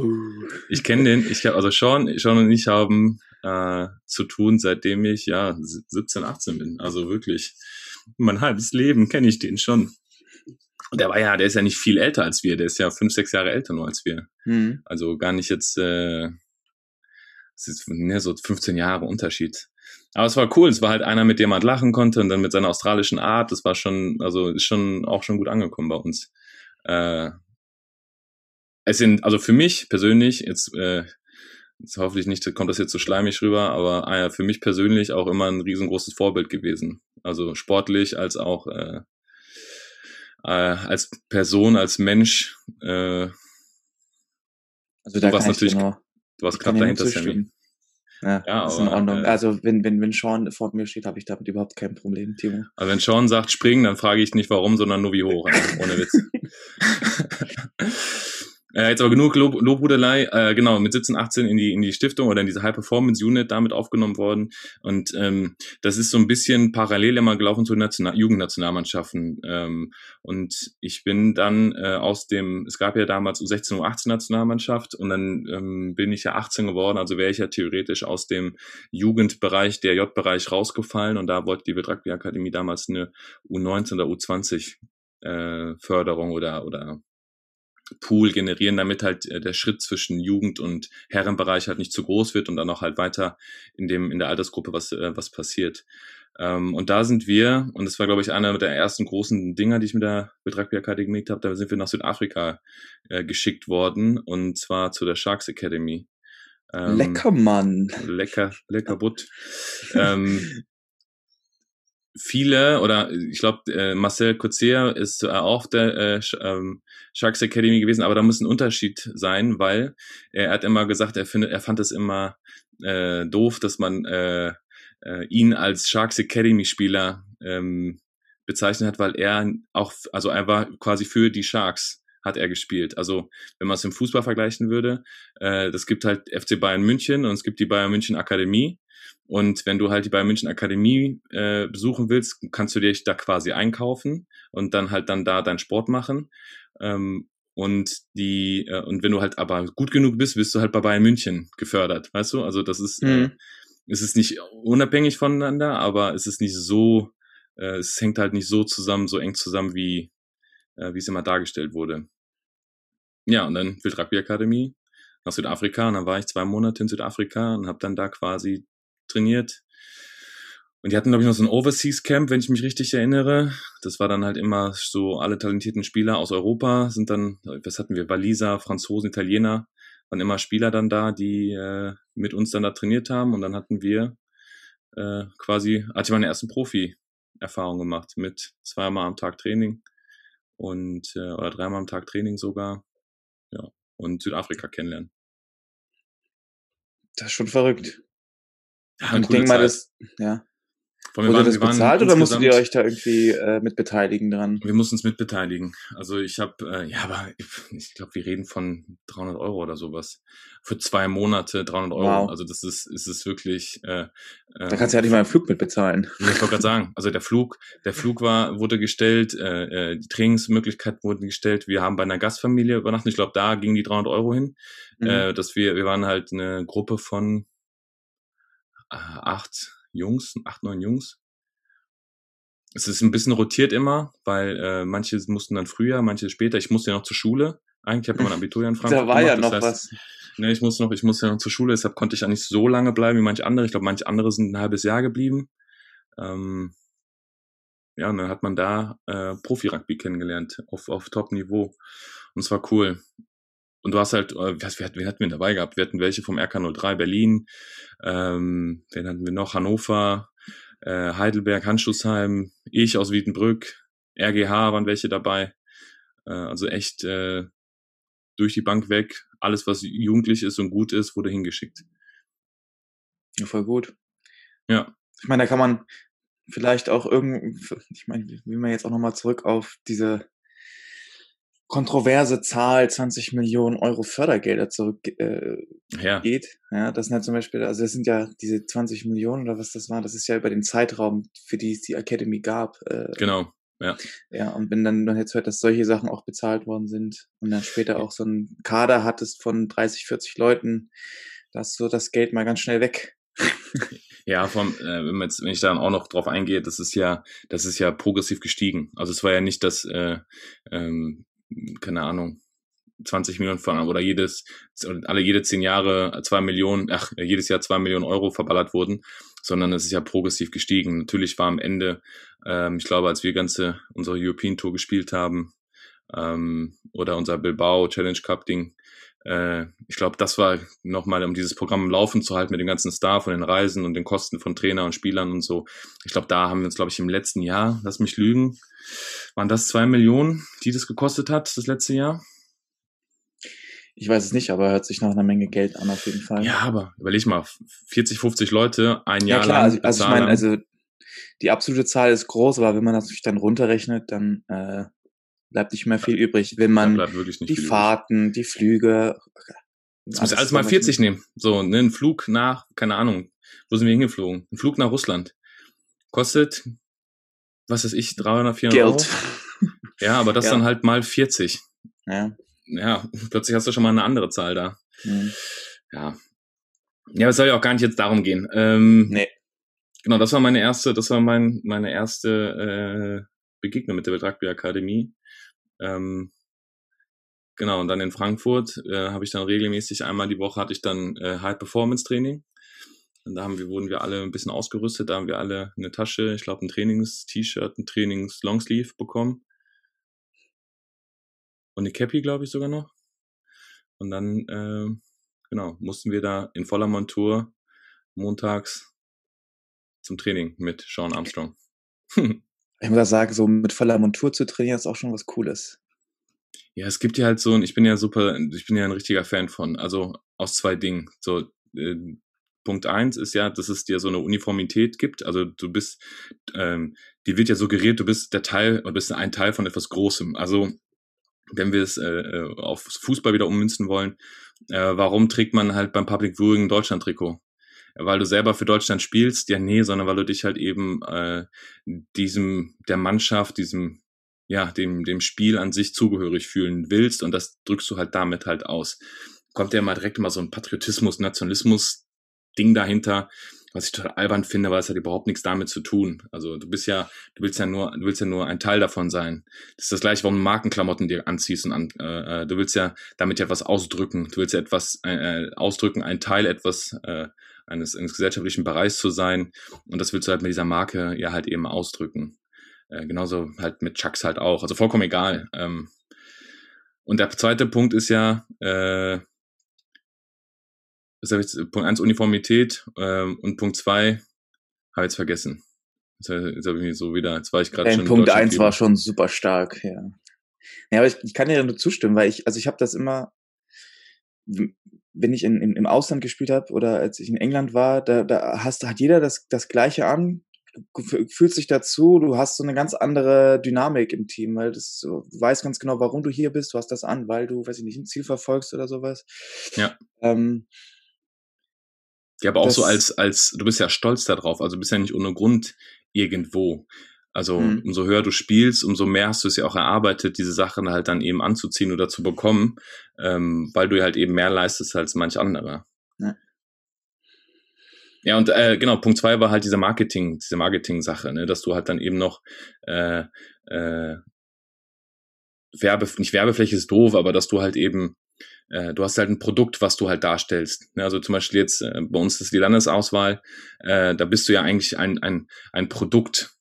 Ich kenne den, ich also Sean, Sean und ich haben äh, zu tun, seitdem ich ja 17, 18 bin. Also wirklich mein halbes Leben kenne ich den schon. Und der war ja, der ist ja nicht viel älter als wir, der ist ja fünf, sechs Jahre älter nur als wir. Hm. Also gar nicht jetzt, äh, es ist ne, so 15 Jahre Unterschied. Aber es war cool, es war halt einer, mit dem man lachen konnte und dann mit seiner australischen Art, das war schon, also ist schon auch schon gut angekommen bei uns. Äh, es sind, also für mich persönlich, jetzt, äh, jetzt hoffentlich nicht, kommt das jetzt so schleimig rüber, aber äh, für mich persönlich auch immer ein riesengroßes Vorbild gewesen. Also sportlich als auch äh, äh, als Person, als Mensch, äh, Also da dir natürlich du warst knapp dahinter, Sammy. Ja, Ja, ist in aber, Ordnung. äh, also wenn, wenn, wenn Sean vor mir steht, habe ich damit überhaupt kein Problem, Timo. Also wenn Sean sagt springen, dann frage ich nicht warum, sondern nur wie hoch. Ja, ohne Witz. äh, jetzt aber genug Lob, Lobhudelei. Äh, genau, mit 17, 18 in die, in die Stiftung oder in diese High Performance Unit damit aufgenommen worden. Und ähm, das ist so ein bisschen parallel immer gelaufen zu National Jugendnationalmannschaften. Ähm, und ich bin dann äh, aus dem, es gab ja damals U16, U18 Nationalmannschaft und dann ähm, bin ich ja 18 geworden, also wäre ich ja theoretisch aus dem Jugendbereich, der J-Bereich rausgefallen und da wollte die Rugby Akademie damals eine U19 oder U20 äh, Förderung oder oder Pool generieren, damit halt äh, der Schritt zwischen Jugend und Herrenbereich halt nicht zu groß wird und dann auch halt weiter in dem in der Altersgruppe was äh, was passiert. Ähm, und da sind wir und das war glaube ich einer der ersten großen Dinger, die ich mit der mit Rugby Akademie gemacht habe. Da sind wir nach Südafrika äh, geschickt worden und zwar zu der Sharks Academy. Ähm, Lecker Mann. lecker, lecker Butt. ähm, viele, oder ich glaube, äh, Marcel Coetzee ist äh, auch der äh, ähm, Sharks Academy gewesen, aber da muss ein Unterschied sein, weil er hat immer gesagt, er findet, er fand es immer äh, doof, dass man äh, äh, ihn als Sharks Academy Spieler ähm, bezeichnet hat, weil er auch, also er war quasi für die Sharks hat er gespielt. Also wenn man es im Fußball vergleichen würde, äh, das gibt halt FC Bayern München und es gibt die Bayern München Akademie. Und wenn du halt die Bayern München Akademie äh, besuchen willst, kannst du dich da quasi einkaufen und dann halt dann da deinen Sport machen. Ähm, und die, äh, und wenn du halt aber gut genug bist, wirst du halt bei Bayern München gefördert, weißt du? Also das ist, äh, Mhm. es ist nicht unabhängig voneinander, aber es ist nicht so, äh, es hängt halt nicht so zusammen, so eng zusammen, wie, äh, wie es immer dargestellt wurde. Ja, und dann Wild Rugby Akademie nach Südafrika und dann war ich zwei Monate in Südafrika und habe dann da quasi trainiert. Und die hatten, glaube ich, noch so ein Overseas Camp, wenn ich mich richtig erinnere. Das war dann halt immer so, alle talentierten Spieler aus Europa sind dann, was hatten wir, Waliser, Franzosen, Italiener, waren immer Spieler dann da, die äh, mit uns dann da trainiert haben. Und dann hatten wir äh, quasi, hatte ich meine ersten Profi-Erfahrungen gemacht mit zweimal am Tag Training und äh, oder dreimal am Tag Training sogar. Ja. Und Südafrika kennenlernen. Das ist schon verrückt. Ja, Und ich denke mal, das, ja. Wurde waren- das bezahlt oder musstet ihr euch da irgendwie äh, mit beteiligen dran? Wir mussten uns mitbeteiligen. Also ich habe, äh, ja, aber ich, ich glaube, wir reden von 300 Euro oder sowas. Für zwei Monate 300 Euro. Wow. Also das ist, ist es wirklich. Äh, Da kannst du ja nicht mal einen Flug mit bezahlen. Ja, ich wollte gerade sagen, also der Flug, der Flug war, wurde gestellt, äh, äh, die Trainingsmöglichkeiten wurden gestellt. Wir haben bei einer Gastfamilie übernachtet. Ich glaube, da gingen die 300 Euro hin. Mhm. Äh, dass wir, wir waren halt eine Gruppe von acht Jungs, acht, neun Jungs. es ist ein bisschen rotiert immer, weil äh, manche mussten dann früher, manche später. Ich musste ja noch zur Schule. Eigentlich habe ich mein Abitur ja in Frankfurt Da war ja gemacht, noch das heißt, was. Ne, ich muss noch, ich muss ja noch zur Schule, deshalb konnte ich ja nicht so lange bleiben wie manche andere. Ich glaube, manche andere sind ein halbes Jahr geblieben. Ähm, ja, und dann hat man da äh, Profi-Rugby kennengelernt auf, auf Top-Niveau. Und es war cool. Und du hast halt, äh, was, wer, wen hatten wir dabei gehabt? Wir hatten welche vom RK03 Berlin, ähm, wen hatten wir noch? Hannover, äh, Heidelberg, Handschussheim, ich aus Wiedenbrück, RGH waren welche dabei. Äh, also echt äh, durch die Bank weg. Alles, was jugendlich ist und gut ist, wurde hingeschickt. Ja, voll gut. Ja, Ich meine, da kann man vielleicht auch irgendwie, ich meine, wie man jetzt auch nochmal zurück auf diese kontroverse Zahl 20 Millionen Euro Fördergelder zurückgeht. Äh, ja, geht. ja, das sind ja zum Beispiel, also das sind ja diese 20 Millionen oder was das war, das ist ja über den Zeitraum, für die es die Academy gab. Äh, genau. Ja, und wenn dann, dann jetzt hört, dass solche Sachen auch bezahlt worden sind und dann später auch so ein Kader hattest von 30, 40 Leuten, da ist so das Geld mal ganz schnell weg. Ja, vom, äh, wenn, man jetzt, wenn ich dann auch noch drauf eingehe, das ist ja, das ist ja progressiv gestiegen. Also es war ja nicht das, äh, ähm, keine Ahnung, 20 Millionen von oder jedes, alle jede zehn Jahre zwei Millionen, ach, jedes Jahr zwei Millionen Euro verballert wurden, sondern es ist ja progressiv gestiegen. Natürlich war am Ende, ähm, ich glaube, als wir ganze unsere European Tour gespielt haben, ähm, oder unser Bilbao Challenge Cup Ding, äh, ich glaube, das war nochmal, um dieses Programm im Laufen zu halten mit dem ganzen Staff und den Reisen und den Kosten von Trainer und Spielern und so. Ich glaube, da haben wir uns, glaube ich, im letzten Jahr, lass mich lügen, waren das zwei Millionen, die das gekostet hat, das letzte Jahr? Ich weiß es nicht, aber hört sich nach einer Menge Geld an, auf jeden Fall. Ja, aber überleg mal, 40, 50 Leute, ein ja Jahr klar, lang also, also ich meine, also die absolute Zahl ist groß, aber wenn man das natürlich dann runterrechnet, dann äh, bleibt nicht mehr viel übrig. Wenn man die viel übrig. Fahrten, die Flüge, Jetzt muss alles mal 40 nehmen. So, ne, ein Flug nach, keine Ahnung, wo sind wir hingeflogen? Ein Flug nach Russland. Kostet, was weiß ich, 300, 400 Geld. Euro. Ja, aber das Ja. dann halt mal 40. Ja. Ja, plötzlich hast du schon mal eine andere Zahl da. hm. Ja. Ja, es soll ja auch gar nicht jetzt darum gehen. Ähm, Nee. Genau, das war meine erste, das war mein, meine erste äh, Begegnung mit der Rugby Akademie. Ähm, genau, und dann in Frankfurt äh, habe ich dann regelmäßig einmal die Woche hatte ich dann äh, High Performance Training. Und da haben wir, wurden wir alle ein bisschen ausgerüstet, da haben wir alle eine Tasche, ich glaube ein Trainings-T-Shirt, ein Trainings-Longsleeve bekommen. Und eine Cappy, glaube ich, sogar noch. Und dann, äh, genau, mussten wir da in voller Montur montags zum Training mit Sean Armstrong. Ich muss sagen, so mit voller Montur zu trainieren, ist auch schon was Cooles. Ja, es gibt ja halt so, und ich bin ja super, ich bin ja ein richtiger Fan von, also aus zwei Dingen. So, äh, Punkt eins ist ja, dass es dir so eine Uniformität gibt. Also du bist, ähm, dir wird ja suggeriert, du bist der Teil, oder bist ein Teil von etwas Großem. Also wenn wir es äh, äh, auf Fußball wieder ummünzen wollen, äh, warum trägt man halt beim Public Viewing Deutschland-Trikot? Weil du selber für Deutschland spielst? Ja, nee, sondern weil du dich halt eben äh, diesem, der Mannschaft, diesem, ja, dem, dem Spiel an sich zugehörig fühlen willst und das drückst du halt damit halt aus. Kommt ja mal direkt mal so ein Patriotismus, Nationalismus Ding dahinter, was ich total albern finde, weil es hat überhaupt nichts damit zu tun. Also du bist ja, du willst ja nur, du willst ja nur ein Teil davon sein. Das ist das gleiche, warum Markenklamotten dir anziehst und an, äh, äh, du willst ja damit ja etwas ausdrücken. Du willst ja etwas äh, ausdrücken, ein Teil etwas äh, eines, eines gesellschaftlichen Bereichs zu sein. Und das willst du halt mit dieser Marke ja halt eben ausdrücken. Äh, genauso halt mit Chucks halt auch. Also vollkommen egal. Ähm, und der zweite Punkt ist ja, äh, das ich, Punkt eins Uniformität ähm, und Punkt zwei habe ich jetzt vergessen. Jetzt, jetzt habe ich mich so wieder, jetzt war ich gerade schon. Punkt eins war schon super stark, ja. Ja, aber ich, ich kann dir nur zustimmen, weil ich, also ich habe das immer, wenn ich in, in, im Ausland gespielt habe oder als ich in England war, da, da hast, hat jeder das, das Gleiche an, du fü- fühlst dich dazu, du hast so eine ganz andere Dynamik im Team, weil das du weißt ganz genau, warum du hier bist, du hast das an, weil du, weiß ich nicht, ein Ziel verfolgst oder sowas. Ja. Ähm, Ja, aber auch so als, als, du bist ja stolz darauf, also bist ja nicht ohne Grund irgendwo. Also Mhm. umso höher du spielst, umso mehr hast du es ja auch erarbeitet, diese Sachen halt dann eben anzuziehen oder zu bekommen, ähm, weil du halt eben mehr leistest als manch anderer. Ja, und äh, genau, Punkt zwei war halt diese Marketing, diese Marketing-Sache, ne, dass du halt dann eben noch äh, äh, Werbe, nicht Werbefläche ist doof, aber dass du halt eben, äh, du hast halt ein Produkt, was du halt darstellst. Ne, also zum Beispiel jetzt äh, bei uns ist die Landesauswahl, äh, da bist du ja eigentlich ein, ein, ein Produkt,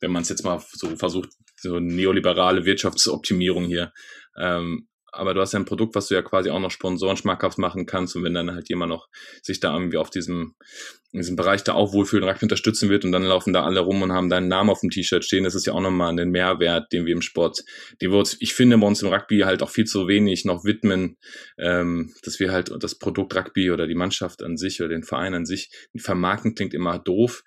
wenn man es jetzt mal so versucht, so neoliberale Wirtschaftsoptimierung hier. Ähm, aber du hast ja ein Produkt, was du ja quasi auch noch Sponsoren schmackhaft machen kannst und wenn dann halt jemand noch sich da irgendwie auf diesem, in diesem Bereich da auch wohlfühlen Rugby unterstützen wird und dann laufen da alle rum und haben deinen Namen auf dem T-Shirt stehen, das ist ja auch nochmal ein Mehrwert, den wir im Sport, den wir uns, ich finde bei uns im Rugby halt auch viel zu wenig noch widmen, ähm, dass wir halt das Produkt Rugby oder die Mannschaft an sich oder den Verein an sich, vermarkten klingt immer doof,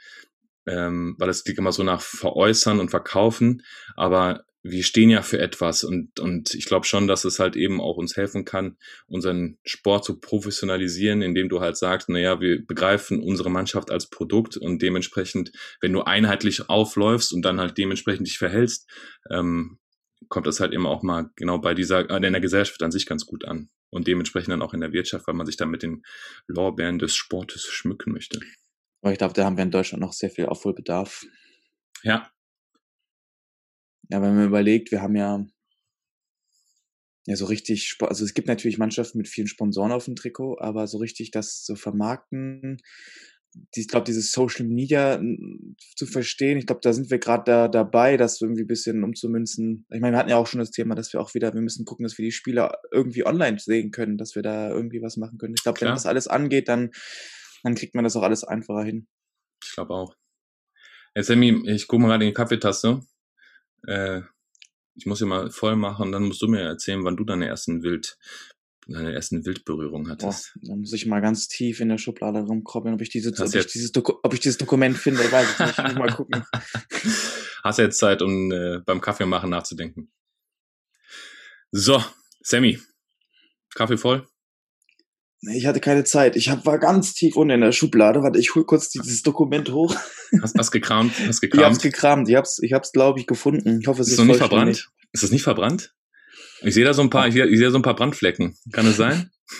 ähm, weil es klingt immer so nach veräußern und verkaufen, aber wir stehen ja für etwas und, und ich glaube schon, dass es halt eben auch uns helfen kann, unseren Sport zu professionalisieren, indem du halt sagst, naja, wir begreifen unsere Mannschaft als Produkt und dementsprechend, wenn du einheitlich aufläufst und dann halt dementsprechend dich verhältst, ähm, kommt das halt eben auch mal genau bei dieser, äh, in der Gesellschaft an sich ganz gut an und dementsprechend dann auch in der Wirtschaft, weil man sich dann mit den Lorbeeren des Sportes schmücken möchte. Aber ich glaube, da haben wir in Deutschland noch sehr viel Aufholbedarf. Ja, ja, wenn man überlegt, wir haben ja ja so richtig, also es gibt natürlich Mannschaften mit vielen Sponsoren auf dem Trikot, aber so richtig das zu vermarkten, ich glaube, dieses Social Media zu verstehen, ich glaube, da sind wir gerade da dabei, das irgendwie ein bisschen umzumünzen. Ich meine, wir hatten ja auch schon das Thema, dass wir auch wieder, wir müssen gucken, dass wir die Spieler irgendwie online sehen können, dass wir da irgendwie was machen können. Ich glaube, wenn das alles angeht, dann, dann kriegt man das auch alles einfacher hin. Ich glaube auch. Hey Sammy, ich gucke mal gerade in die Kaffeetasse äh, ich muss ja mal voll machen, dann musst du mir erzählen, wann du deine ersten Wild, deine ersten Wildberührungen hattest. Boah, da muss ich mal ganz tief in der Schublade rumkrabbeln, ob ich, diese, ob ich, dieses, ob ich dieses Dokument finde, weiß ich nicht. Ich mal gucken. Hast du jetzt Zeit, um äh, beim Kaffee machen nachzudenken. So, Sammy, Kaffee voll? Ich hatte keine Zeit. Ich hab, war ganz tief unten in der Schublade. Warte, ich hol kurz dieses Dokument hoch. Hast, hast gekramt? Hast gekramt? Ich hab's gekramt. Ich hab's, ich hab's, glaube ich, gefunden. Ich hoffe, es ist, ist noch nicht verbrannt. Ist es nicht verbrannt? Ich sehe da so ein paar, ich sehe, sehe so ein paar Brandflecken. Kann es sein?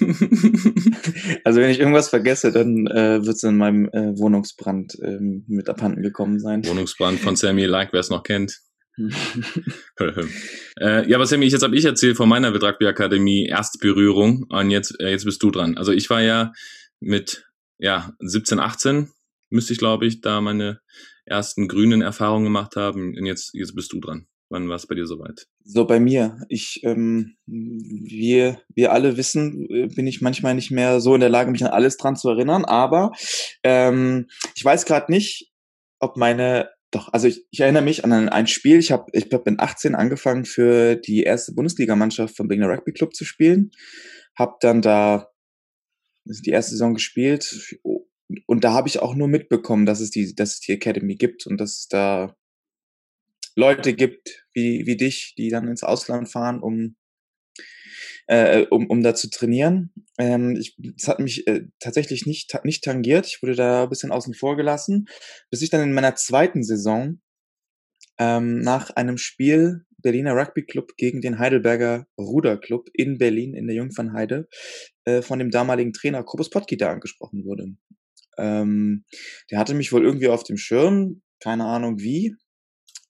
also wenn ich irgendwas vergesse, dann äh, wird es in meinem äh, Wohnungsbrand ähm, mit abhanden gekommen sein. Wohnungsbrand von Sammy Like, wer es noch kennt. äh, ja, was Sammy, jetzt habe ich erzählt von meiner Rugby Akademie Erstberührung und jetzt, äh, jetzt bist du dran. Also ich war ja mit ja 17, 18 müsste ich glaube ich da meine ersten grünen Erfahrungen gemacht haben und jetzt jetzt bist du dran. Wann war es bei dir soweit? So bei mir. Ich, ähm, wir, wir alle wissen, äh, bin ich manchmal nicht mehr so in der Lage, mich an alles dran zu erinnern. Aber ähm, ich weiß gerade nicht, ob meine doch, also ich, ich erinnere mich an ein, ein Spiel. Ich habe, ich glaube, in 18 angefangen für die erste Bundesligamannschaft von Berliner Rugby Club zu spielen. Hab dann da die erste Saison gespielt und da habe ich auch nur mitbekommen, dass es die, dass es die Academy gibt und dass es da Leute gibt wie wie dich, die dann ins Ausland fahren, um äh, um, um da zu trainieren. Ähm, ich, das hat mich äh, tatsächlich nicht, nicht tangiert. Ich wurde da ein bisschen außen vor gelassen, bis ich dann in meiner zweiten Saison ähm, nach einem Spiel Berliner Rugby Club gegen den Heidelberger Ruderclub in Berlin in der Jungfernheide äh, von dem damaligen Trainer Kobus Potkita angesprochen wurde. Ähm, der hatte mich wohl irgendwie auf dem Schirm, keine Ahnung wie.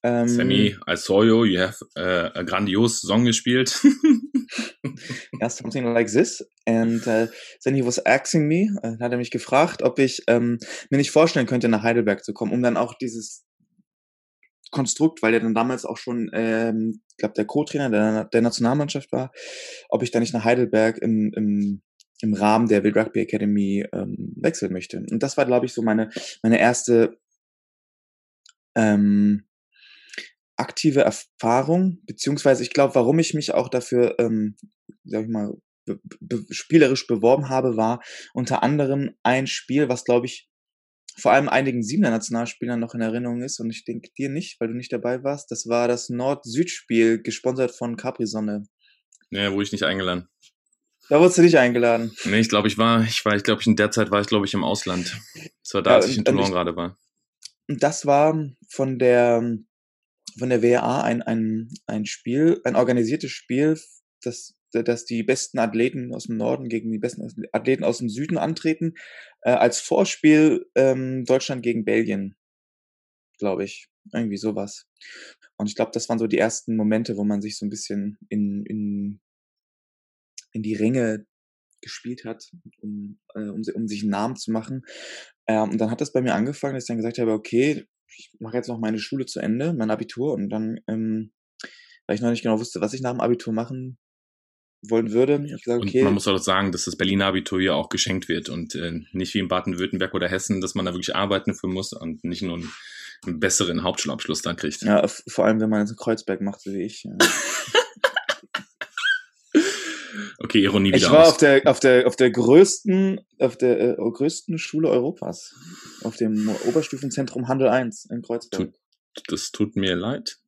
Ähm, Sammy, I saw you, you have uh, a grandiose Song gespielt. yeah, something like this. And uh, then he was asking me, uh, hat er mich gefragt, ob ich ähm, mir nicht vorstellen könnte, nach Heidelberg zu kommen, um dann auch dieses Konstrukt, weil er dann damals auch schon, ähm, ich glaube, der Co-Trainer der, der Nationalmannschaft war, ob ich da nicht nach Heidelberg im, im, im Rahmen der Wild Rugby Academy ähm, wechseln möchte. Und das war, glaube ich, so meine, meine erste ähm, aktive Erfahrung, beziehungsweise ich glaube, warum ich mich auch dafür, ähm, sag ich mal, be be spielerisch beworben habe, war unter anderem ein Spiel, was glaube ich vor allem einigen Siebener Nationalspielern noch in Erinnerung ist und ich denke dir nicht, weil du nicht dabei warst. Das war das Nord-Süd-Spiel, gesponsert von Capri-Sonne. Ja, wo ich nicht eingeladen. Da wurdest du nicht eingeladen. Nee, ich glaube, ich war, ich war, ich glaube, in der Zeit war ich, glaube ich, im Ausland. Das war da, ja, als ich in Toulon gerade war. Und das war von der von der WA ein, ein, ein Spiel, ein organisiertes Spiel, das, dass die besten Athleten aus dem Norden gegen die besten Athleten aus dem Süden antreten. Äh, als Vorspiel ähm, Deutschland gegen Belgien, glaube ich. Irgendwie sowas. Und ich glaube, das waren so die ersten Momente, wo man sich so ein bisschen in, in, in die Ränge gespielt hat, um, äh, um, um sich einen Namen zu machen. Ähm, und dann hat das bei mir angefangen, dass ich dann gesagt habe, okay, ich mache jetzt noch meine Schule zu Ende, mein Abitur und dann, ähm, weil ich noch nicht genau wusste, was ich nach dem Abitur machen wollen würde. Ich gesagt, okay. Und man muss auch sagen, dass das Berliner Abitur ja auch geschenkt wird und äh, nicht wie in Baden-Württemberg oder Hessen, dass man da wirklich arbeiten für muss und nicht nur einen, einen besseren Hauptschulabschluss dann kriegt. Ja, vor allem, wenn man jetzt Kreuzberg macht, so wie ich. Okay, Ironie wieder Ich war aus. auf der, auf der, auf der größten, auf der äh, größten Schule Europas. Auf dem Oberstufenzentrum Handel 1 in Kreuzberg. Tut, das tut mir leid.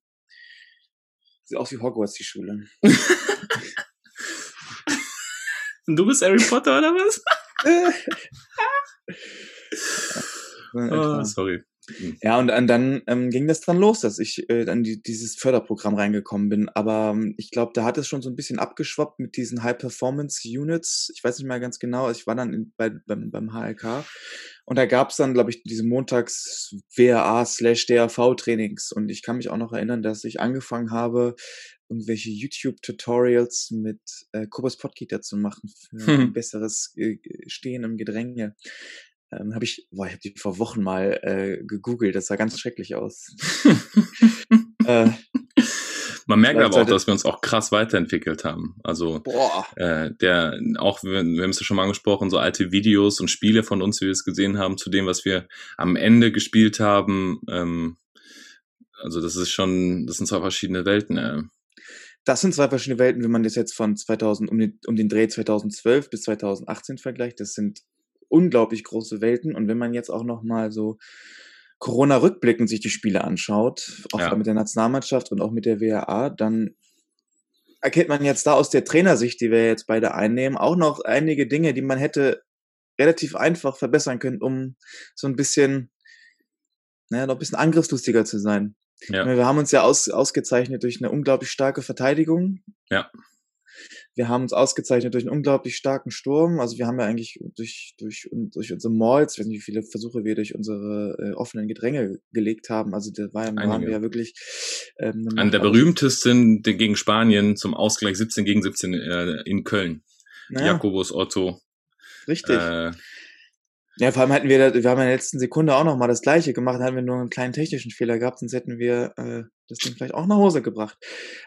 Sieht aus wie Hogwarts, die Schule. du bist Harry Potter oder was? oh, sorry. Hm. Ja, und, dann ähm, ging das dann los, dass ich äh, dann die, dieses Förderprogramm reingekommen bin. Aber ähm, ich glaube, da hat es schon so ein bisschen abgeschwappt mit diesen High-Performance-Units. Ich weiß nicht mehr ganz genau. Ich war dann in, bei, beim, beim HLK und da gab es dann, glaube ich, diese montags WRA slash DAV-Trainings. Und ich kann mich auch noch erinnern, dass ich angefangen habe, irgendwelche YouTube-Tutorials mit äh, Kobus Podkeeter zu machen für hm. ein besseres äh, Stehen im Gedränge ähm, habe ich, boah, ich habe die vor Wochen mal äh, gegoogelt, das sah ganz schrecklich aus. äh, Man merkt aber auch, dass wir uns auch krass weiterentwickelt haben. Also äh, der auch, wir, wir haben es ja schon mal angesprochen, so alte Videos und Spiele von uns, wie wir es gesehen haben, zu dem, was wir am Ende gespielt haben. Ähm, also das ist schon, das sind zwei verschiedene Welten. Äh. Das sind zwei verschiedene Welten, wenn man das jetzt von 2000 um den, um den Dreh 2012 bis 2018 vergleicht. Das sind unglaublich große Welten. Und wenn man jetzt auch noch mal so Corona rückblickend sich die Spiele anschaut, auch ja. mit der Nationalmannschaft und auch mit der WRA, dann erkennt man jetzt da aus der Trainersicht, die wir jetzt beide einnehmen, auch noch einige Dinge, die man hätte relativ einfach verbessern können, um so ein bisschen, naja, noch ein bisschen angriffslustiger zu sein. Ja. Wir haben uns ja aus, ausgezeichnet durch eine unglaublich starke Verteidigung. Ja. Wir haben uns ausgezeichnet durch einen unglaublich starken Sturm. Also wir haben ja eigentlich durch, durch, durch unsere Malls, ich weiß nicht, wie viele Versuche wir durch unsere äh, offenen Gedränge gelegt haben. Also da war, waren wir ja wirklich ähm, An der berühmtesten gegen Spanien zum Ausgleich 17 gegen 17 äh, in Köln. Naja. Jakobus Otto. Richtig. Äh, ja, vor allem hatten wir, wir haben in der letzten Sekunde auch noch mal das Gleiche gemacht, hatten wir nur einen kleinen technischen Fehler gehabt, sonst hätten wir äh, das Ding vielleicht auch nach Hause gebracht.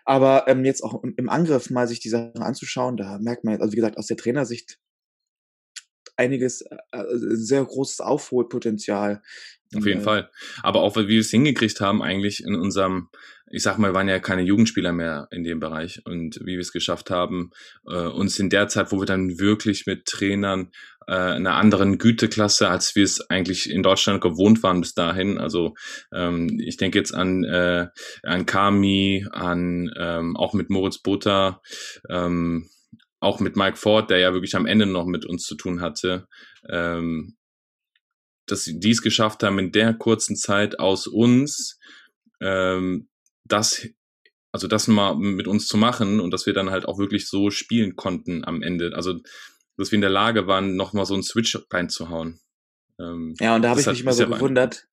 Aber ähm, jetzt auch im, Angriff mal sich die Sachen anzuschauen, da merkt man jetzt, also wie gesagt, aus der Trainersicht einiges, äh, äh sehr großes Aufholpotenzial. Auf jeden äh, Fall. Aber auch, weil wir es hingekriegt haben, eigentlich in unserem, ich sag mal, waren ja keine Jugendspieler mehr in dem Bereich und wie wir es geschafft haben, äh, uns in der Zeit, wo wir dann wirklich mit Trainern äh, einer anderen Güteklasse, als wir es eigentlich in Deutschland gewohnt waren bis dahin. Also ähm, ich denke jetzt an, äh, an Kami, an ähm, auch mit Moritz Botha, ähm, auch mit Mike Ford, der ja wirklich am Ende noch mit uns zu tun hatte, ähm, dass sie dies geschafft haben, in der kurzen Zeit aus uns ähm, das, also das mal mit uns zu machen und dass wir dann halt auch wirklich so spielen konnten am Ende. Also dass wir in der Lage waren, nochmal so einen Switch reinzuhauen. Ähm, ja, und da habe ich mich mal so gewundert,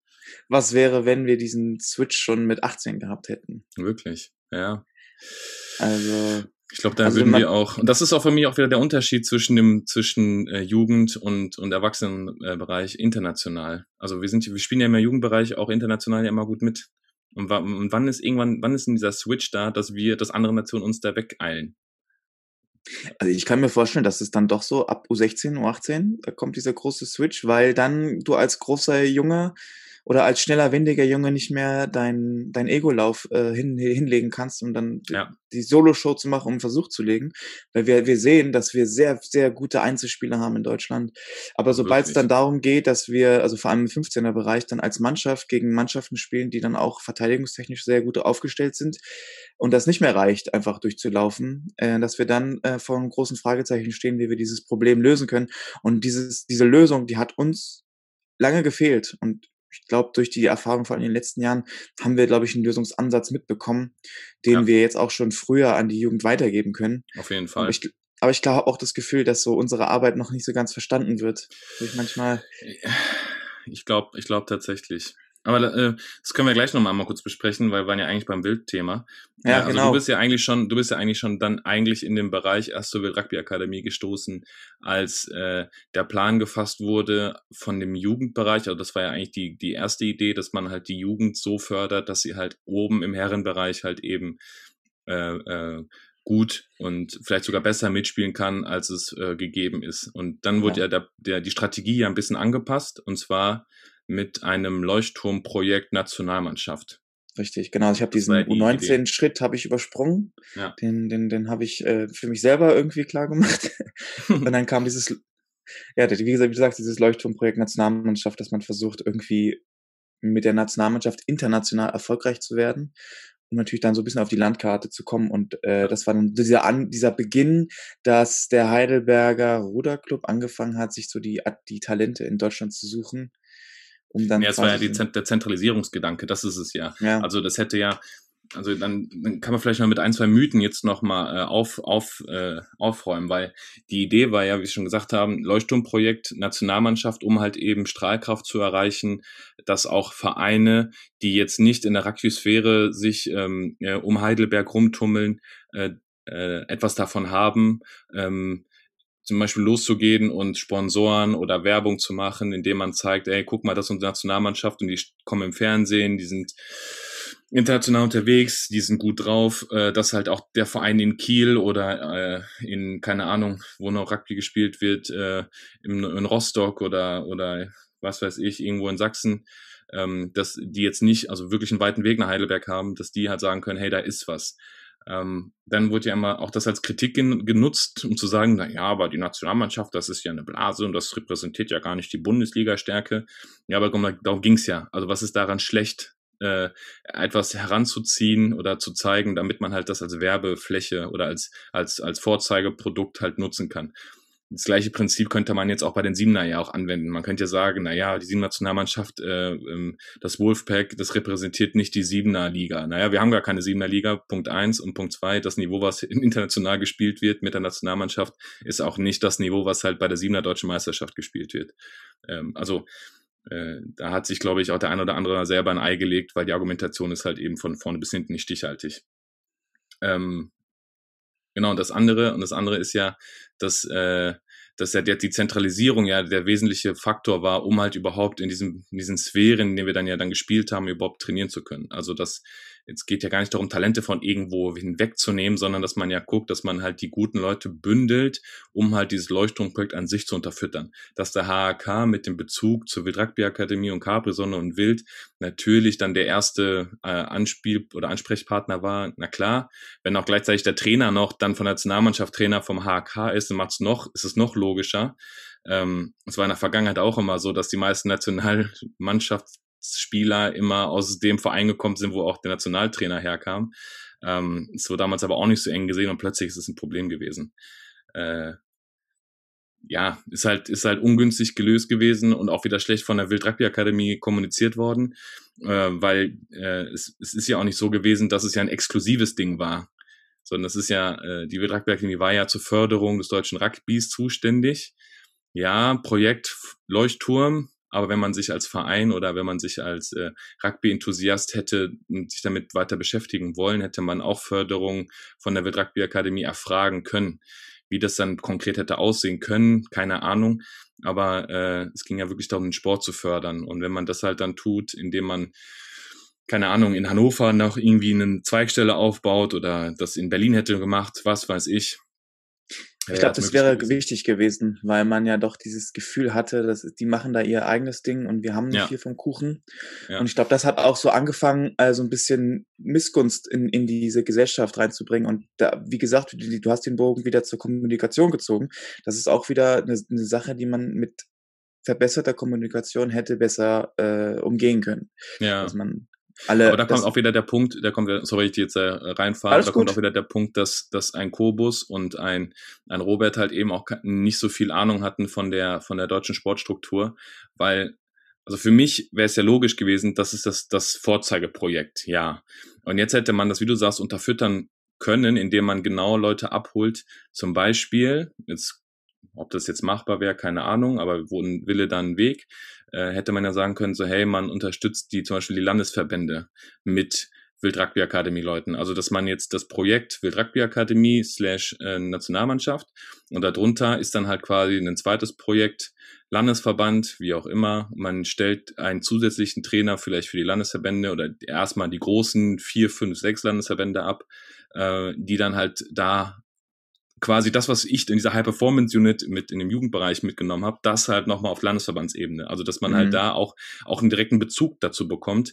was wäre, wenn wir diesen Switch schon mit 18 gehabt hätten. Wirklich, ja. Also. Ich glaube, da also würden wir auch, und das ist auch für mich auch wieder der Unterschied zwischen dem, zwischen äh, Jugend und, und Erwachsenenbereich international. Also wir sind, wir spielen ja im Jugendbereich auch international ja immer gut mit. Und, und wann ist irgendwann, wann ist denn dieser Switch da, dass wir, dass andere Nationen uns da wegeilen? Also ich kann mir vorstellen, dass es dann doch so ab U16, U18, da kommt dieser große Switch, weil dann du als großer Junge oder als schneller, windiger Junge nicht mehr dein, dein Ego-Lauf äh, hin, hinlegen kannst, um dann ja. die, die Solo-Show zu machen, um einen Versuch zu legen. Weil wir, wir sehen, dass wir sehr, sehr gute Einzelspieler haben in Deutschland. Aber sobald es dann darum geht, dass wir, also vor allem im 15er-Bereich, dann als Mannschaft gegen Mannschaften spielen, die dann auch verteidigungstechnisch sehr gut aufgestellt sind und das nicht mehr reicht, einfach durchzulaufen, äh, dass wir dann äh, vor einem großen Fragezeichen stehen, wie wir dieses Problem lösen können. Und dieses, diese Lösung, die hat uns lange gefehlt. Und ich glaube, durch die Erfahrung von den letzten Jahren haben wir, glaube ich, einen Lösungsansatz mitbekommen, den Ja. wir jetzt auch schon früher an die Jugend weitergeben können. Auf jeden Fall. ich, aber ich glaube auch das Gefühl, dass so unsere Arbeit noch nicht so ganz verstanden wird. Durch manchmal, Ich glaube, ich glaube tatsächlich. Aber äh, das können wir gleich nochmal mal kurz besprechen, weil wir waren ja eigentlich beim Wildthema. ja, also genau. du bist ja eigentlich schon, du bist ja eigentlich schon dann eigentlich in den Bereich Erste Wild Rugby Akademie gestoßen, als äh, der Plan gefasst wurde von dem Jugendbereich. Also das war ja eigentlich die die erste Idee, dass man halt die Jugend so fördert, dass sie halt oben im Herrenbereich halt eben äh, äh, gut und vielleicht sogar besser mitspielen kann, als es äh, gegeben ist. Und dann wurde ja, Ja. der, der, die Strategie ja ein bisschen angepasst und zwar mit einem Leuchtturmprojekt Nationalmannschaft. Richtig, genau. Ich habe diesen die U19-Schritt habe ich übersprungen. Ja. Den, den, den habe ich äh, für mich selber irgendwie klar gemacht. Und dann kam dieses, ja, wie gesagt, wie gesagt, dieses Leuchtturmprojekt Nationalmannschaft, dass man versucht, irgendwie mit der Nationalmannschaft international erfolgreich zu werden, um natürlich dann so ein bisschen auf die Landkarte zu kommen. Und äh, das war dann dieser, An dieser Beginn, dass der Heidelberger Ruderclub angefangen hat, sich so die, die Talente in Deutschland zu suchen. Um dann Ja, es war ja die, der Zentralisierungsgedanke, das ist es ja. ja, Also das hätte ja, also dann, dann kann man vielleicht noch mit ein, zwei Mythen jetzt nochmal äh, auf, auf, äh, aufräumen, weil die Idee war ja, wie wir schon gesagt haben, Leuchtturmprojekt Nationalmannschaft, um halt eben Strahlkraft zu erreichen, dass auch Vereine, die jetzt nicht in der Rugby-Sphäre sich ähm, äh, um Heidelberg rumtummeln, äh, äh, etwas davon haben, ähm, zum Beispiel loszugehen und Sponsoren oder Werbung zu machen, indem man zeigt, ey, guck mal, das ist unsere Nationalmannschaft und die kommen im Fernsehen, die sind international unterwegs, die sind gut drauf, äh, dass halt auch der Verein in Kiel oder äh, in, keine Ahnung, wo noch Rugby gespielt wird, äh, in, in Rostock oder, oder was weiß ich, irgendwo in Sachsen, ähm, dass die jetzt nicht, also wirklich einen weiten Weg nach Heidelberg haben, dass die halt sagen können, hey, da ist was. Ähm, dann wurde ja immer auch das als Kritik gen genutzt, um zu sagen, na ja, aber die Nationalmannschaft, das ist ja eine Blase und das repräsentiert ja gar nicht die Bundesliga-Stärke. Ja, aber komm, darum ging's ja. Also was ist daran schlecht, äh, etwas heranzuziehen oder zu zeigen, damit man halt das als Werbefläche oder als, als, als Vorzeigeprodukt halt nutzen kann. Das gleiche Prinzip könnte man jetzt auch bei den Siebener ja auch anwenden. Man könnte ja sagen, na ja, die Siebener Nationalmannschaft, äh, ähm, das Wolfpack, das repräsentiert nicht die Siebener Liga. Naja, wir haben gar keine Siebener Liga, Punkt eins und Punkt zwei, das Niveau, was international gespielt wird mit der Nationalmannschaft, ist auch nicht das Niveau, was halt bei der Siebener Deutschen Meisterschaft gespielt wird. Ähm, also äh, da hat sich, glaube ich, auch der ein oder andere selber ein Ei gelegt, weil die Argumentation ist halt eben von vorne bis hinten nicht stichhaltig. Ähm, genau, und das andere, und das andere ist ja, dass, äh, dass ja die Zentralisierung ja der wesentliche Faktor war, um halt überhaupt in, diesem, in diesen Sphären, in denen wir dann ja dann gespielt haben, überhaupt trainieren zu können. Also das, jetzt geht ja gar nicht darum, Talente von irgendwo hinwegzunehmen, sondern dass man ja guckt, dass man halt die guten Leute bündelt, um halt dieses Leuchtturmprojekt an sich zu unterfüttern. Dass der HAK mit dem Bezug zur Wild Rugby Akademie und Capri-Sonne und Wild natürlich dann der erste äh, Anspiel- oder Ansprechpartner war, na klar. Wenn auch gleichzeitig der Trainer noch dann von der Nationalmannschaft Trainer vom HAK ist, dann macht's noch, ist es noch logischer. Ähm, es war in der Vergangenheit auch immer so, dass die meisten Nationalmannschaftsspieler immer aus dem Verein gekommen sind, wo auch der Nationaltrainer herkam. Ähm, es wurde damals aber auch nicht so eng gesehen und plötzlich ist es ein Problem gewesen. Äh, ja, ist halt, ist halt ungünstig gelöst gewesen und auch wieder schlecht von der Wild Rugby Akademie kommuniziert worden, äh, weil äh, es, es ist ja auch nicht so gewesen, dass es ja ein exklusives Ding war, sondern es ist ja, äh, die Wild Rugby Akademie war ja zur Förderung des deutschen Rugbys zuständig. Ja, Projekt Leuchtturm, aber wenn man sich als Verein oder wenn man sich als äh, Rugby-Enthusiast hätte sich damit weiter beschäftigen wollen, hätte man auch Förderung von der Wild Rugby Akademie erfragen können. Wie das dann konkret hätte aussehen können, keine Ahnung. Aber äh, es ging ja wirklich darum, den Sport zu fördern. Und wenn man das halt dann tut, indem man, keine Ahnung, in Hannover noch irgendwie eine Zweigstelle aufbaut oder das in Berlin hätte gemacht, was weiß ich. Ich glaube, das wäre gewesen. wichtig gewesen, weil man ja doch dieses Gefühl hatte, dass die machen da ihr eigenes Ding und wir haben nicht Ja. viel vom Kuchen. Ja. Und ich glaube, das hat auch so angefangen, also ein bisschen Missgunst in, in diese Gesellschaft reinzubringen. Und da, wie gesagt, du, du hast den Bogen wieder zur Kommunikation gezogen. Das ist auch wieder eine, eine Sache, die man mit verbesserter Kommunikation hätte besser äh, umgehen können. Ja. Dass man alle. Aber da kommt auch wieder der Punkt, da kommt, wieder- sorry, ich die jetzt äh, reinfahre, da kommt gut. auch wieder der Punkt, dass, dass ein Kobus und ein, ein Robert halt eben auch nicht so viel Ahnung hatten von der, von der deutschen Sportstruktur, weil also für mich wäre es ja logisch gewesen, das ist das, das Vorzeigeprojekt, ja. Und jetzt hätte man das, wie du sagst, unterfüttern können, indem man genau Leute abholt. Zum Beispiel, jetzt, ob das jetzt machbar wäre, keine Ahnung, aber wo ein Wille dann ein Weg, äh, hätte man ja sagen können, so hey, man unterstützt die zum Beispiel die Landesverbände mit Wild Rugby Akademie Leuten. Also dass man jetzt das Projekt Wild Rugby Akademie slash äh, Nationalmannschaft und darunter ist dann halt quasi ein zweites Projekt Landesverband, wie auch immer. Man stellt einen zusätzlichen Trainer vielleicht für die Landesverbände oder erstmal die großen vier, fünf, sechs Landesverbände ab, äh, die dann halt da quasi das, was ich in dieser High-Performance-Unit mit in dem Jugendbereich mitgenommen habe, das halt nochmal auf Landesverbandsebene. Also dass man halt mhm. halt da auch, auch einen direkten Bezug dazu bekommt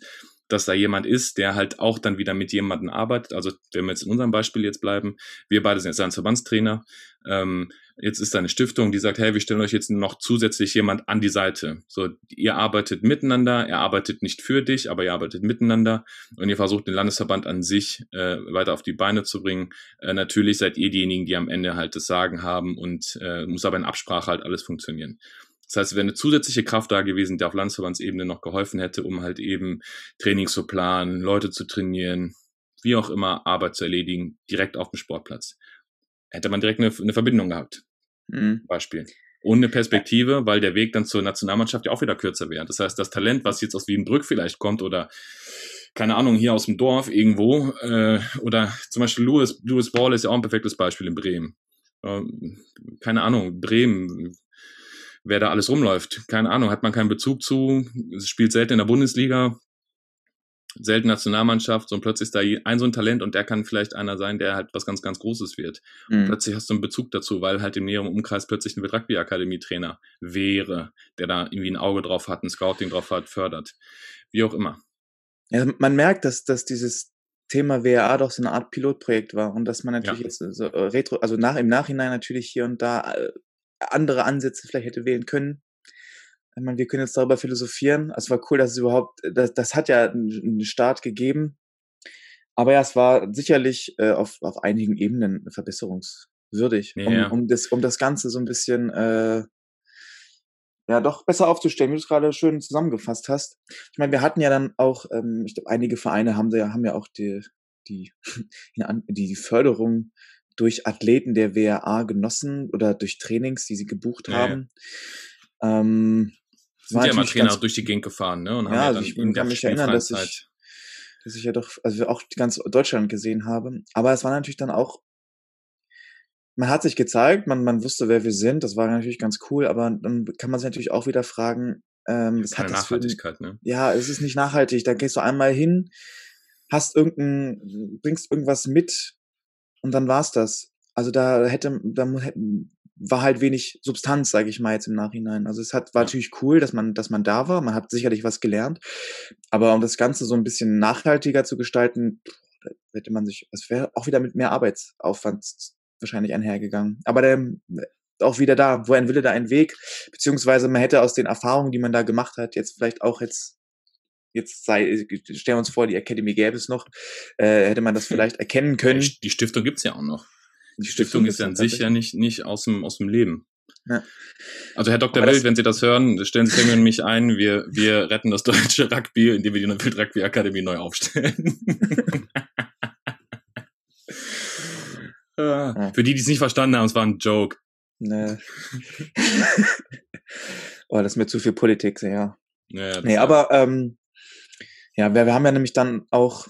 dass da jemand ist, der halt auch dann wieder mit jemandem arbeitet. Also wenn wir jetzt in unserem Beispiel jetzt bleiben, wir beide sind jetzt ein Verbandstrainer. Ähm, jetzt ist da eine Stiftung, die sagt, hey, wir stellen euch jetzt noch zusätzlich jemand an die Seite. So, ihr arbeitet miteinander, er arbeitet nicht für dich, aber ihr arbeitet miteinander und ihr versucht den Landesverband an sich äh, weiter auf die Beine zu bringen. Äh, natürlich seid ihr diejenigen, die am Ende halt das Sagen haben und äh, muss aber in Absprache halt alles funktionieren. Das heißt, es wäre eine zusätzliche Kraft da gewesen, die auf Landesverbandsebene noch geholfen hätte, um halt eben Trainings zu planen, Leute zu trainieren, wie auch immer Arbeit zu erledigen, direkt auf dem Sportplatz. Hätte man direkt eine, eine Verbindung gehabt. Mhm. Beispiel. Und eine Perspektive, weil der Weg dann zur Nationalmannschaft ja auch wieder kürzer wäre. Das heißt, das Talent, was jetzt aus Wiedenbrück vielleicht kommt oder keine Ahnung, hier aus dem Dorf irgendwo, äh, oder zum Beispiel Louis, Louis Ball ist ja auch ein perfektes Beispiel in Bremen. Äh, keine Ahnung, Bremen, wer da alles rumläuft. Keine Ahnung, hat man keinen Bezug zu, spielt selten in der Bundesliga, selten Nationalmannschaft und plötzlich ist da ein so ein Talent und der kann vielleicht einer sein, der halt was ganz, ganz Großes wird. Mhm. Und plötzlich hast du einen Bezug dazu, weil halt im näheren Umkreis plötzlich ein Rugby-Akademie-Trainer wäre, der da irgendwie ein Auge drauf hat, ein Scouting drauf hat, fördert. Wie auch immer. Ja, man merkt, dass, dass dieses Thema WRA doch so eine Art Pilotprojekt war und dass man natürlich ja. jetzt so äh, retro, also nach, im Nachhinein natürlich hier und da äh, andere Ansätze vielleicht hätte wählen können. Ich meine, wir können jetzt darüber philosophieren. Es war cool, dass es überhaupt, das, das hat ja einen Start gegeben. Aber ja, es war sicherlich äh, auf, auf einigen Ebenen verbesserungswürdig, ja. um, um, das, um das Ganze so ein bisschen äh, ja doch besser aufzustellen, wie du es gerade schön zusammengefasst hast. Ich meine, wir hatten ja dann auch, ähm, ich glaube, einige Vereine haben ja, haben ja auch die, die, die Förderung durch Athleten der WRA genossen oder durch Trainings, die sie gebucht ja, haben. Ja. Ähm, sind ja mal Trainer durch die Gegend gefahren, ne? Und haben ja, also ich kann mich erinnern, dass ich, dass ich ja doch, also auch ganz Deutschland gesehen habe. Aber es war natürlich dann auch, man hat sich gezeigt, man, man wusste, wer wir sind, das war natürlich ganz cool, aber dann kann man sich natürlich auch wieder fragen, ähm, es hat Nachhaltigkeit, für, ne? Ja, es ist nicht nachhaltig. Da gehst du einmal hin, hast irgendein, bringst irgendwas mit, und dann war's das. Also da hätte, da war halt wenig Substanz, sage ich mal jetzt im Nachhinein. Also es hat war natürlich cool, dass man, dass man da war. Man hat sicherlich was gelernt, aber um das Ganze so ein bisschen nachhaltiger zu gestalten, hätte man sich, es wäre auch wieder mit mehr Arbeitsaufwand wahrscheinlich einhergegangen. Aber der, auch wieder da, wo ein Wille, da ein Weg, beziehungsweise man hätte aus den Erfahrungen, die man da gemacht hat, jetzt vielleicht auch jetzt jetzt sei, stellen wir uns vor, die Academy gäbe es noch, äh, hätte man das vielleicht erkennen können. Die Stiftung gibt's ja auch noch. Die, Stiftung, Stiftung ist ja an sich ja nicht, nicht aus dem, aus dem Leben. Ja. Also Herr Dr. Wild, wenn Sie das hören, stellen Sie sich mich ein. Wir, wir retten das deutsche Rugby, indem wir die Wild Rugby Akademie neu aufstellen. ja. Für die, die es nicht verstanden haben, es war ein Joke. Nee. oh, das ist mir zu viel Politik, ja. ja, ja nee, aber ähm, ja, wir, wir haben ja nämlich dann auch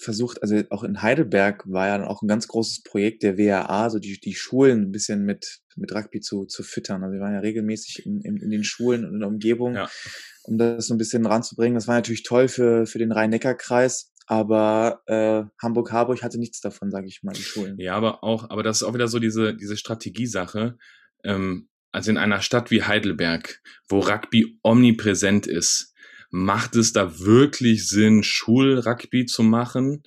versucht, also auch in Heidelberg war ja dann auch ein ganz großes Projekt der WAA, so die, die Schulen ein bisschen mit, mit Rugby zu, zu füttern. Also wir waren ja regelmäßig in, in, in den Schulen und in der Umgebung, ja. um das so ein bisschen ranzubringen. Das war natürlich toll für, für den Rhein-Neckar-Kreis, aber äh, Hamburg-Harburg hatte nichts davon, sage ich mal, die Schulen. Ja, aber auch, aber das ist auch wieder so diese, diese Strategiesache. Ähm, also in einer Stadt wie Heidelberg, wo Rugby omnipräsent ist, macht es da wirklich Sinn, Schulrugby zu machen?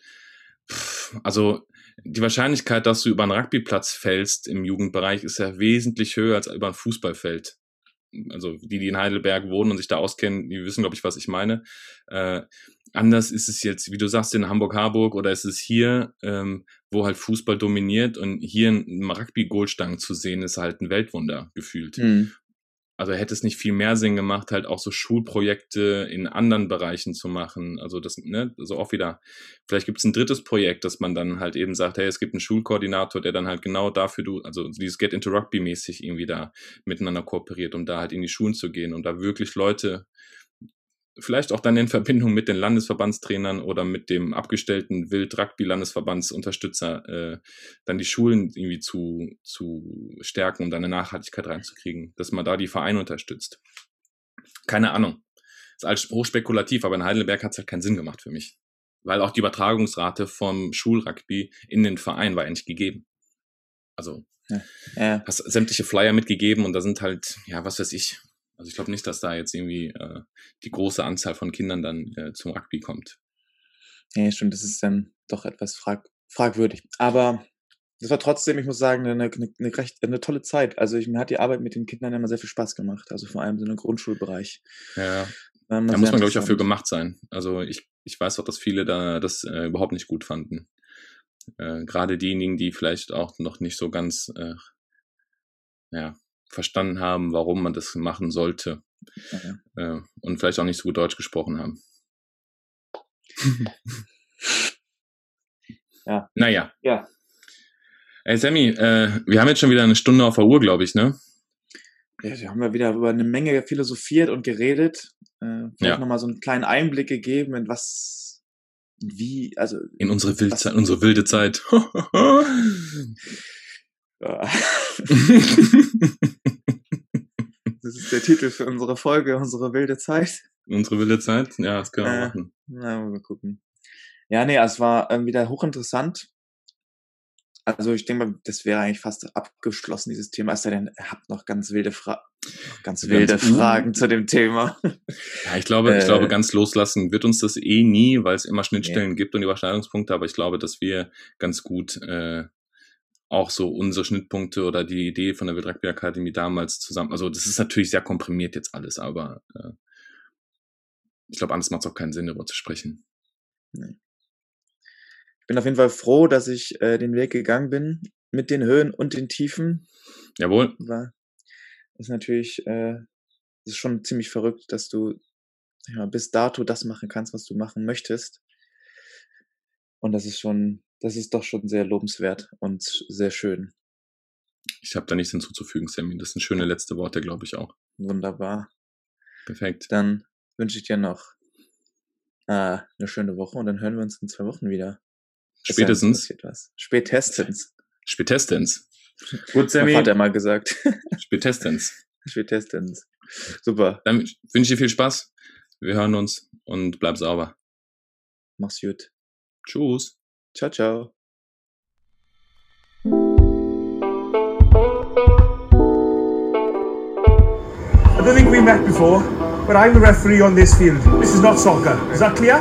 Also die Wahrscheinlichkeit, dass du über einen Rugbyplatz fällst im Jugendbereich, ist ja wesentlich höher als über ein Fußballfeld. Also die, die in Heidelberg wohnen und sich da auskennen, die wissen, glaube ich, was ich meine. Äh, anders ist es jetzt, wie du sagst, in Hamburg-Harburg oder ist es hier, ähm, wo halt Fußball dominiert und hier ein Rugby-Goldstangen zu sehen, ist halt ein Weltwunder gefühlt. Mhm. Also hätte es nicht viel mehr Sinn gemacht, halt auch so Schulprojekte in anderen Bereichen zu machen. Also das, ne, so auch wieder, vielleicht gibt es ein drittes Projekt, dass man dann halt eben sagt, hey, es gibt einen Schulkoordinator, der dann halt genau dafür du, also dieses Get into Rugby mäßig irgendwie da miteinander kooperiert, um da halt in die Schulen zu gehen und da wirklich Leute vielleicht auch dann in Verbindung mit den Landesverbandstrainern oder mit dem abgestellten Wild-Rugby-Landesverbandsunterstützer äh, dann die Schulen irgendwie zu, zu stärken, um da eine Nachhaltigkeit reinzukriegen, dass man da die Vereine unterstützt. Keine Ahnung. Ist alles hochspekulativ, aber in Heidelberg hat es halt keinen Sinn gemacht für mich. Weil auch die Übertragungsrate vom Schulrugby in den Verein war eigentlich gegeben. Also, ja. Ja. hast sämtliche Flyer mitgegeben und da sind halt, ja, was weiß ich, also ich glaube nicht, dass da jetzt irgendwie äh, die große Anzahl von Kindern dann äh, zum Rugby kommt. Ja, stimmt, das ist dann doch etwas frag fragwürdig. Aber das war trotzdem, ich muss sagen, eine, eine, eine, recht, eine tolle Zeit. Also ich, mir hat die Arbeit mit den Kindern immer sehr viel Spaß gemacht. Also vor allem so im Grundschulbereich. Ja, da muss man, glaube ich, auch für gemacht sein. Also ich, ich weiß auch, dass viele da das äh, überhaupt nicht gut fanden. Äh, Gerade diejenigen, die vielleicht auch noch nicht so ganz äh, ja, verstanden haben, warum man das machen sollte. Okay. Äh, und vielleicht auch nicht so gut Deutsch gesprochen haben. ja. Naja. Ja. Ey, Sammy, äh, wir haben jetzt schon wieder eine Stunde auf der Uhr, glaube ich, ne? Ja, wir haben ja wieder über eine Menge philosophiert und geredet. Äh, ja. nochmal so einen kleinen Einblick gegeben, in was, wie, also. In unsere wilde Zeit, unsere wilde Zeit. der Titel für unsere Folge, unsere wilde Zeit. Unsere wilde Zeit? Ja, das können wir äh, machen. Na, mal gucken. Ja, nee, es war ähm, wieder hochinteressant. Also ich denke mal, das wäre eigentlich fast abgeschlossen, dieses Thema. Es sei denn, ihr habt noch ganz wilde, Fra ganz wilde ganz Fragen uh. zu dem Thema. Ja, ich glaube, äh, ich glaube, ganz loslassen wird uns das eh nie, weil es immer Schnittstellen yeah. gibt und Überschneidungspunkte, aber ich glaube, dass wir ganz gut äh, auch so unsere Schnittpunkte oder die Idee von der Wildrugby Akademie damals zusammen. Also das ist natürlich sehr komprimiert jetzt alles, aber äh, ich glaube, anders macht es auch keinen Sinn, darüber zu sprechen. Nee. Ich bin auf jeden Fall froh, dass ich äh, den Weg gegangen bin mit den Höhen und den Tiefen. Jawohl. War, ist natürlich, äh, ist schon ziemlich verrückt, dass du ja, bis dato das machen kannst, was du machen möchtest. Und das ist schon das ist doch schon sehr lobenswert und sehr schön. Ich habe da nichts hinzuzufügen, Sammy. Das sind schöne letzte Worte, glaube ich auch. Wunderbar. Perfekt. Dann wünsche ich dir noch äh, eine schöne Woche und dann hören wir uns in zwei Wochen wieder. Spätestens. Spätestens. Spätestens. Gut, Sammy. Hat er mal gesagt. Spätestens. Spätestens. Super. Dann wünsche ich dir viel Spaß. Wir hören uns und bleib sauber. Mach's gut. Tschüss. Ciao, ciao. I don't think we met before, but I'm the referee on this field. This is not soccer. Is that clear?